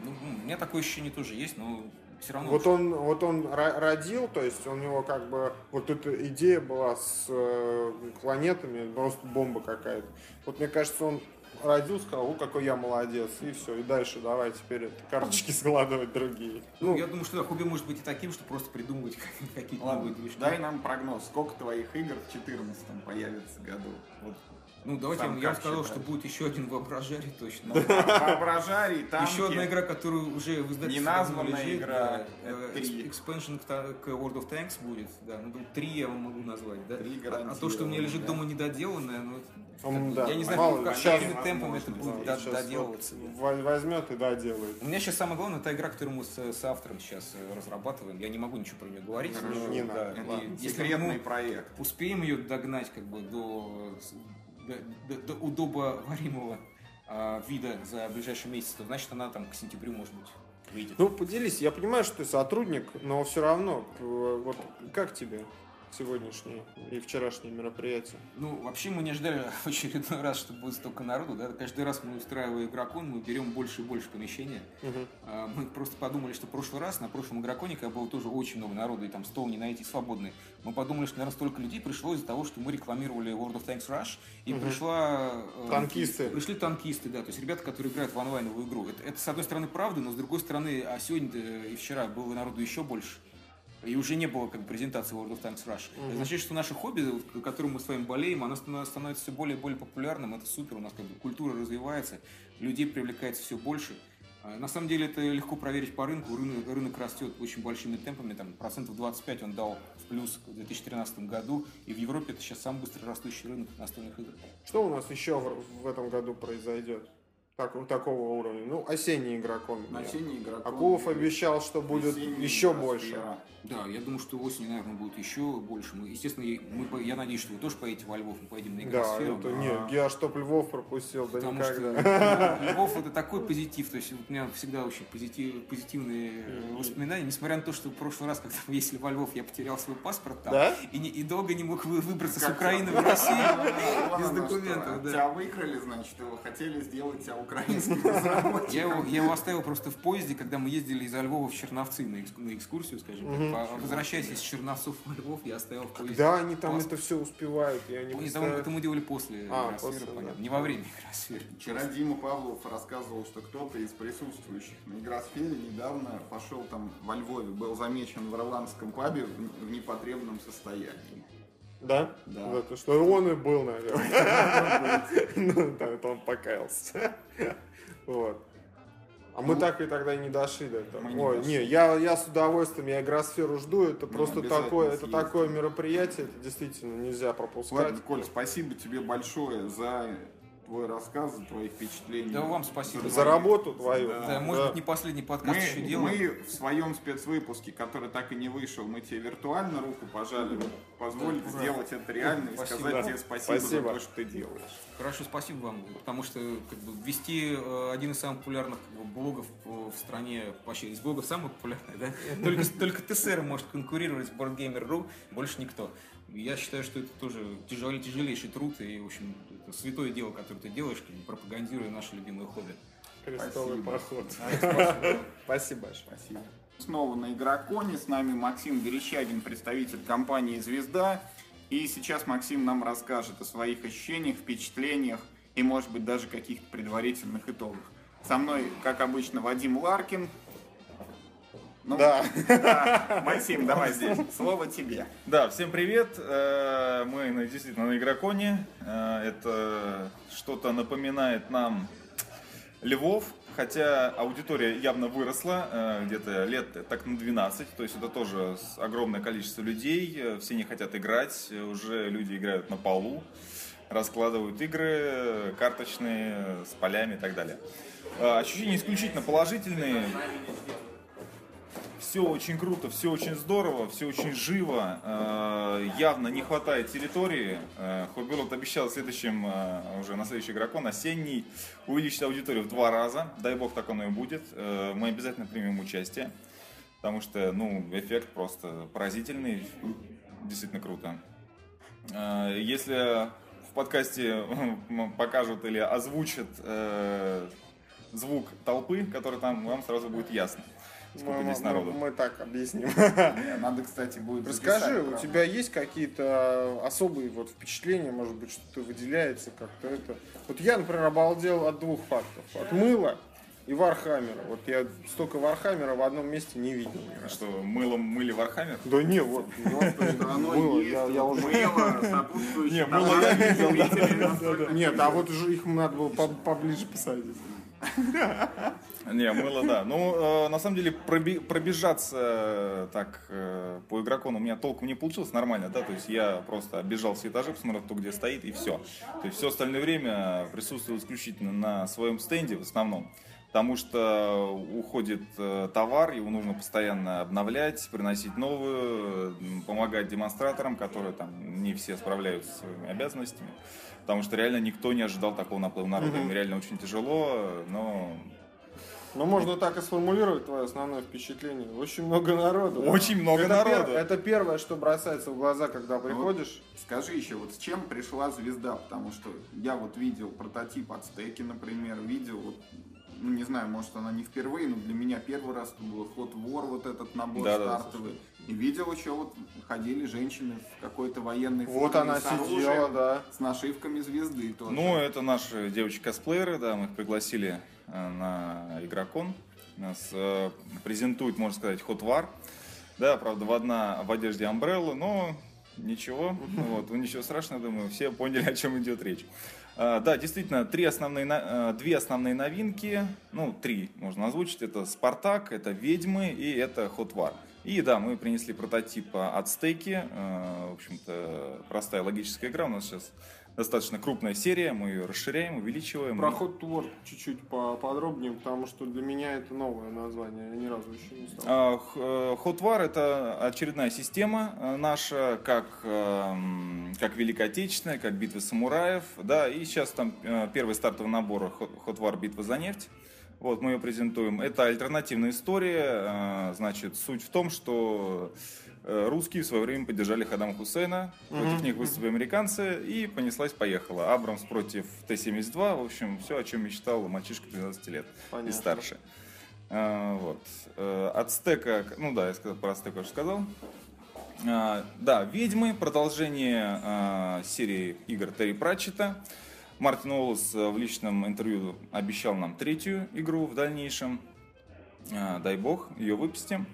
Ну, у меня такое ощущение тоже есть, но все равно... Вот он, вот он родил, то есть у него как бы вот эта идея была с э, планетами, просто бомба какая-то. Вот мне кажется, он родил, сказал, о, какой я молодец, и все, и дальше давай теперь это, карточки складывать другие. Ну, я думаю, что хобби может быть и таким, что просто придумывать какие-то новые движки. дай нам прогноз, сколько твоих игр в 2014 появится году? Вот. Ну, давайте Сам я вам сказал, считаешь? что будет еще один воображарий точно. Ну, воображарий, танки. Еще одна игра, которую уже в издательстве Неназванная игра, да. это Э, к та- World of Tanks будет, да. Ну, три я вам могу назвать, да. Три а, а то, что у меня лежит дома недоделанное, ну, да. я не знаю, Мало как- сейчас какими темпами это будет Да, доделываться. вот возьмет и доделает. У меня сейчас самое главное, это игра, которую мы с, с автором сейчас э, разрабатываем. Я не могу ничего про нее говорить. Хорошо. но, Не да, надо. Ладно, если мы проект. успеем ее догнать как бы до, до, до- до удобоваримого а, вида за ближайший месяц, то значит она там к сентябрю, может быть, выйдет. Ну, поделись. Я понимаю, что ты сотрудник, но все равно, э, вот как тебе сегодняшнее и вчерашнее мероприятие? Ну, вообще мы не ждали в очередной раз, что будет столько народу. Да? Каждый раз мы устраиваем игрокон, мы берем больше и больше помещения. А, Мы просто подумали, что в прошлый раз, на прошлом игроконе, когда было тоже очень много народу, и там стол не найти свободный, мы подумали, что, наверное, столько людей пришло из-за того, что мы рекламировали World of Tanks Rush, и пришла... э, Танкисты. Пришли танкисты, да, то есть ребята, которые играют в онлайновую игру. Это, это, с одной стороны, правда, но с другой стороны, а сегодня и вчера было народу еще больше. И уже не было как бы, презентации World of Tanks Rush. Это означает, что наше хобби, которым мы с вами болеем, оно станов- становится все более и более популярным. Это супер, у нас как бы культура развивается, людей привлекается все больше. А, На самом деле это легко проверить по рынку. Рынок, рынок растет очень большими темпами. Там, процентов 25 он дал в плюс в 2013 году. И в Европе это сейчас самый быстро растущий рынок настольных игр. Что у нас еще в, в этом году произойдет? Так, такого уровня. Ну, осенний игрокон. Осенний игрок. Акулов обещал, что будет еще игра больше. сфера. Да, я думаю, что осенью, наверное, будет еще больше. Мы, естественно, мы, по- я надеюсь, что вы тоже поедете во Львов, мы поедем на Да, игросферу. это не, я чтоб Львов пропустил, да Потому никогда. что Львов это такой позитив, то есть вот у меня всегда очень позитив, позитивные воспоминания, несмотря на то, что в прошлый раз, когда мы ездили во Львов, я потерял свой паспорт там Да? и, не- и долго не мог вы- выбраться с Как Украины в Россию без документов. да. Тебя выкрали, значит, его хотели сделать тебя украинским. Я его, я его оставил просто в поезде, когда мы ездили из Львова в Черновцы на, экс- на экскурсию, скажем так. По- Возвращаясь из Черновцов в Львов, я оставил в поезде. Да, они там паспорт. это все успевают, я не Ну, и представляю. Это мы делали после А, после, понятно. да. Не во время игросферы. Вчера Дима Павлов рассказывал, что кто-то из присутствующих на игросфере недавно пошел там во Львове, был замечен в ирландском пабе в непотребном состоянии. Да? Да. Да, то, что он и был, наверное. Ну, он покаялся. Вот. А мы так и тогда и не дошли до этого. Ой, не, я, я с удовольствием, я игросферу жду, это просто обязательно такое, это такое мероприятие, это действительно нельзя пропускать. Ладно, Коль, спасибо тебе большое за твой рассказ, за твои впечатления. Да вам спасибо. За работу твою. Да, может быть, не последний подкаст Мы, еще делаем. мы в своем спецвыпуске, который так и не вышел, мы тебе виртуально руку пожали. Позволь сделать это реально и Спасибо. сказать тебе спасибо, Спасибо. за то, что ты делаешь. Хорошо, спасибо вам, потому что как бы, вести э, один из самых популярных как бы, блогов э, в стране, вообще из блогов самый популярный, да? Только, только ТСР может конкурировать с BoardGamer.ru, больше никто. Я считаю, что это тоже тяжелый, тяжелейший труд и, в общем, это святое дело, которое ты делаешь, как бы, пропагандируя наше любимое хобби. Крестовый Спасибо. поход. Спасибо. Спасибо большое. Спасибо. Снова на Игроконе с нами Максим Верещагин, представитель компании «Звезда». И сейчас Максим нам расскажет о своих ощущениях, впечатлениях и, может быть, даже каких-то предварительных итогах. Со мной, как обычно, Вадим Ларкин. Ну, Да. да. Максим, давай здесь. Слово тебе. Да, всем привет. Э, Мы ну, действительно на Игроконе. Э, Это что-то напоминает нам Львов, хотя аудитория явно выросла, э, где-то лет так на 12, то есть это тоже огромное количество людей, все не хотят играть, уже люди играют на полу, раскладывают игры карточные с полями и так далее. Ощущения исключительно положительные, все очень круто, все очень здорово, все очень живо. Э, явно не хватает территории. Э, Хоббилот обещал в следующем, э, уже на следующий игрокон, осенний, увеличить аудиторию в два раза. Дай бог, так оно и будет. Мы обязательно примем участие. Потому что, ну, эффект просто поразительный. Действительно круто. Если в подкасте покажут или озвучат звук толпы, который там, вам сразу будет ясно, сколько Мы, здесь мы- народу. мы так объясним. Надо, кстати, будет Расскажи, у тебя есть какие-то особые вот впечатления, может быть, что-то выделяется как-то это? Вот я, например, обалдел от двух фактов. От мыла и Вархаммера. Вот я столько Вархаммера в одном месте не видел. Что, мылом мыли Вархаммер? Да не, вот. Мыло, я- уже- мыло, я видел, Нет, а вот уже их надо было по- поближе посадить. Не, мыло, да. Ну, э, на самом деле, пробежаться э, так э, по Игрокону у меня толком не получилось нормально, да, то есть я просто оббежал все этажи, посмотрел, кто где стоит, и все. То есть все остальное время присутствовал исключительно на своем стенде в основном. Потому что уходит товар, его нужно постоянно обновлять, приносить новую, помогать демонстраторам, которые там не все справляются со своими обязанностями. Потому что реально никто не ожидал такого наплыва народа. Им реально очень тяжело, но Ну, можно так и сформулировать твое основное впечатление. Очень много народу. Очень много это пер- народу. это первое, что бросается в глаза, когда приходишь. Скажи еще, вот с чем пришла звезда? Потому что я вот видел прототип от стеки, например, видел, вот, ну не знаю, может она не впервые, но для меня первый раз это был Hot War, вот этот набор Да-да-да, стартовый. И видел еще вот ходили женщины в какой-то военной Вот форме она с оружием, сидела, да. с нашивками звезды тоже. Ну, это наши девочки-косплееры, да, мы их пригласили э, на игрокон. Нас э, презентует, можно сказать, Hot War. Да, правда, в одна в одежде Umbrella, но ничего, вот, ну, ничего страшного, думаю, все поняли, о чем идет речь. А, Да, действительно, три основные, э, две основные новинки, ну, три можно озвучить, это Спартак, это Ведьмы и это War. И да, мы принесли прототип от стейки, э, в общем-то, простая логическая игра, у нас сейчас достаточно крупная серия, мы ее расширяем, увеличиваем. Про Hot War чуть-чуть поподробнее, потому что для меня это новое название. Я ни разу еще не э, Hot War это очередная система э, наша, как, эм, как Великая Отечественная, как Битва самураев. Да, и сейчас там э, первый стартовый набор Hot War Битва за нефть. Вот, мы ее презентуем. Это альтернативная история. э, Значит, суть в том, что русские в свое время поддержали Хаддама Хусейна, против них выступили американцы, и понеслась-поехала. Абрамс против Т-72, в общем, все, о чем мечтал мальчишка 12 лет Понятно. и старше. А, Вот. Э, От стека, ну да, я сказал, про стек уже сказал. А, Да, «Ведьмы», продолжение а, серии игр Терри Пратчета. Мартин Уоллес э, в личном интервью обещал нам третью игру в дальнейшем. А, Дай бог, ее выпустим.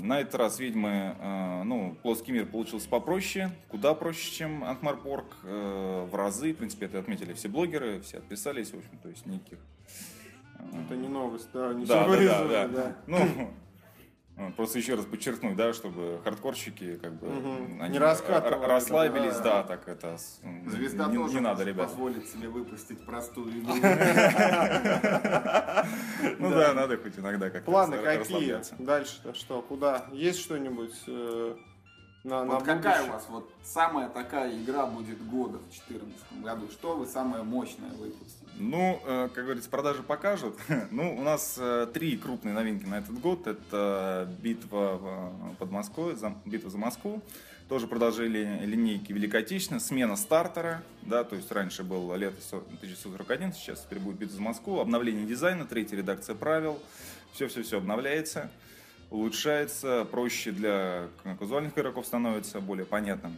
На этот раз «Ведьмы», э, ну, плоский мир получился попроще, куда проще, чем Антмарпорг, э, в разы, в принципе, это отметили все блогеры, все отписались, в общем, то есть никаких Это не новость, да, не да, да, да, да. Ну, Ну, Просто еще раз подчеркнуть, да, чтобы хардкорщики как бы Мгм. они Не расслабились, да. да, так это Звезда не, тоже не надо, ребят. позволить себе выпустить простую игру. Ну да, надо хоть иногда как-то Планы какие? Дальше-то что? Куда? Есть что-нибудь э, на, на Вот какая будущее? у вас вот самая такая игра будет года в 2014 году? Что вы самое мощное выпустите? Ну, э, как говорится, продажи покажут. ну, у нас э, три крупные новинки на этот год. Это битва в- под Москвой, за- битва за Москву. Тоже продолжение линейки Великой Отечественной, смена стартера, да, то есть раньше был лето 1941, сейчас теперь будет битва за Москву, обновление дизайна, третья редакция правил, все-все-все обновляется, улучшается, проще для казуальных игроков становится, более понятным.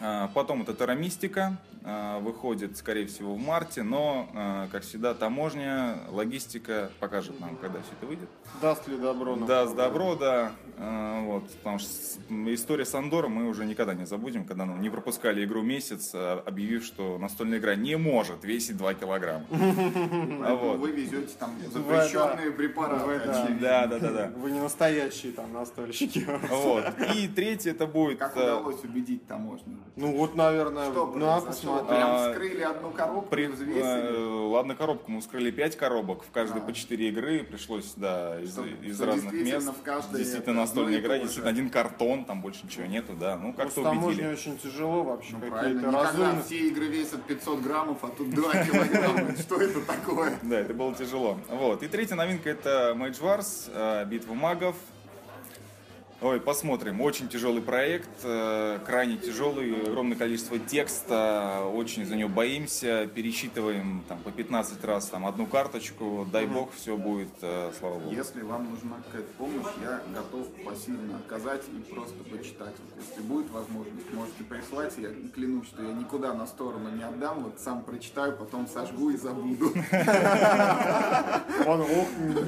А, Потом это Терра Мистика, а, выходит, скорее всего, в марте, но, а, как всегда, таможня, логистика покажет нам, когда все это выйдет. Даст ли добро? на Даст добро, да. Вот, потому что история с Андором мы уже никогда не забудем, когда нам не пропускали игру месяц, объявив, что настольная игра не может весить 2 килограмма. Вот. Вы везете там запрещенные препараты. Да. Да, да, да, да. Вы не настоящие там настольщики. Вот. И третье это будет... Как удалось убедить таможню? Ну вот, наверное, Что на, произошло? посмотри. Прям А, вскрыли одну коробку При- взвесили? э, ладно, коробку мы вскрыли 5 коробок, в каждой А. по 4 игры, пришлось, да, из, Что- из что разных мест. в каждой действительно настольная и игра, действительно один картон, там больше ничего нету, да, ну как-то убедили. очень тяжело вообще. Ну, правильно, разумные. все игры весят 500 граммов, а тут 2 килограмма. Что это такое? Да, это было тяжело. Вот. И третья новинка это Mage Wars, э, битва магов. Ой, посмотрим. Очень тяжелый проект, э, крайне тяжелый, огромное количество текста, очень за него боимся, пересчитываем там по 15 раз там одну карточку, дай бог, все будет, э, слава богу. Если вам нужна какая-то помощь, я готов пассивно отказать и просто почитать. Вот если будет возможность, можете прислать. Я клянусь, что я никуда на сторону не отдам. Вот сам прочитаю, потом сожгу и забуду.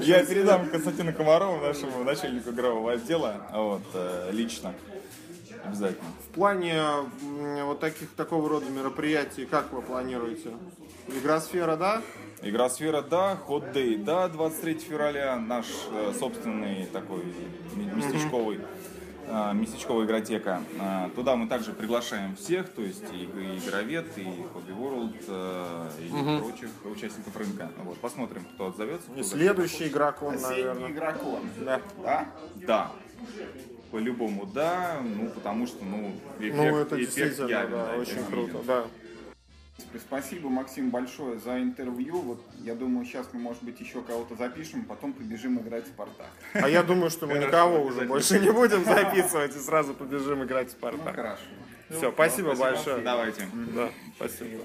Я передам Константину Комарову, нашему начальнику игрового отдела, вот, э, лично. Обязательно. В плане вот таких такого рода мероприятий, как вы планируете? Игросфера, да? Игра сфера, да, Hot Day, да, 23 февраля, наш э, собственный такой местечковый, э, местечковая игротека. Э, туда мы также приглашаем всех, то есть и, и Игровед, и Hobby World, э, и прочих участников рынка. Вот, посмотрим, кто отзовется. Кто следующий игрокон, Осенний наверное. игрокон. Да. Да? Да. По-любому, да, ну, потому что, ну, эффект, Ну, это эффект действительно, явен, да, да, очень круто, виден. да. Спасибо, Максим, большое за интервью. Вот я думаю, сейчас мы, может быть, еще кого-то запишем, потом побежим играть в Спартак. А я думаю, что мы никого уже больше не будем записывать и сразу побежим играть в Ну, Спартак. хорошо. Все, спасибо большое. Давайте. Да, спасибо.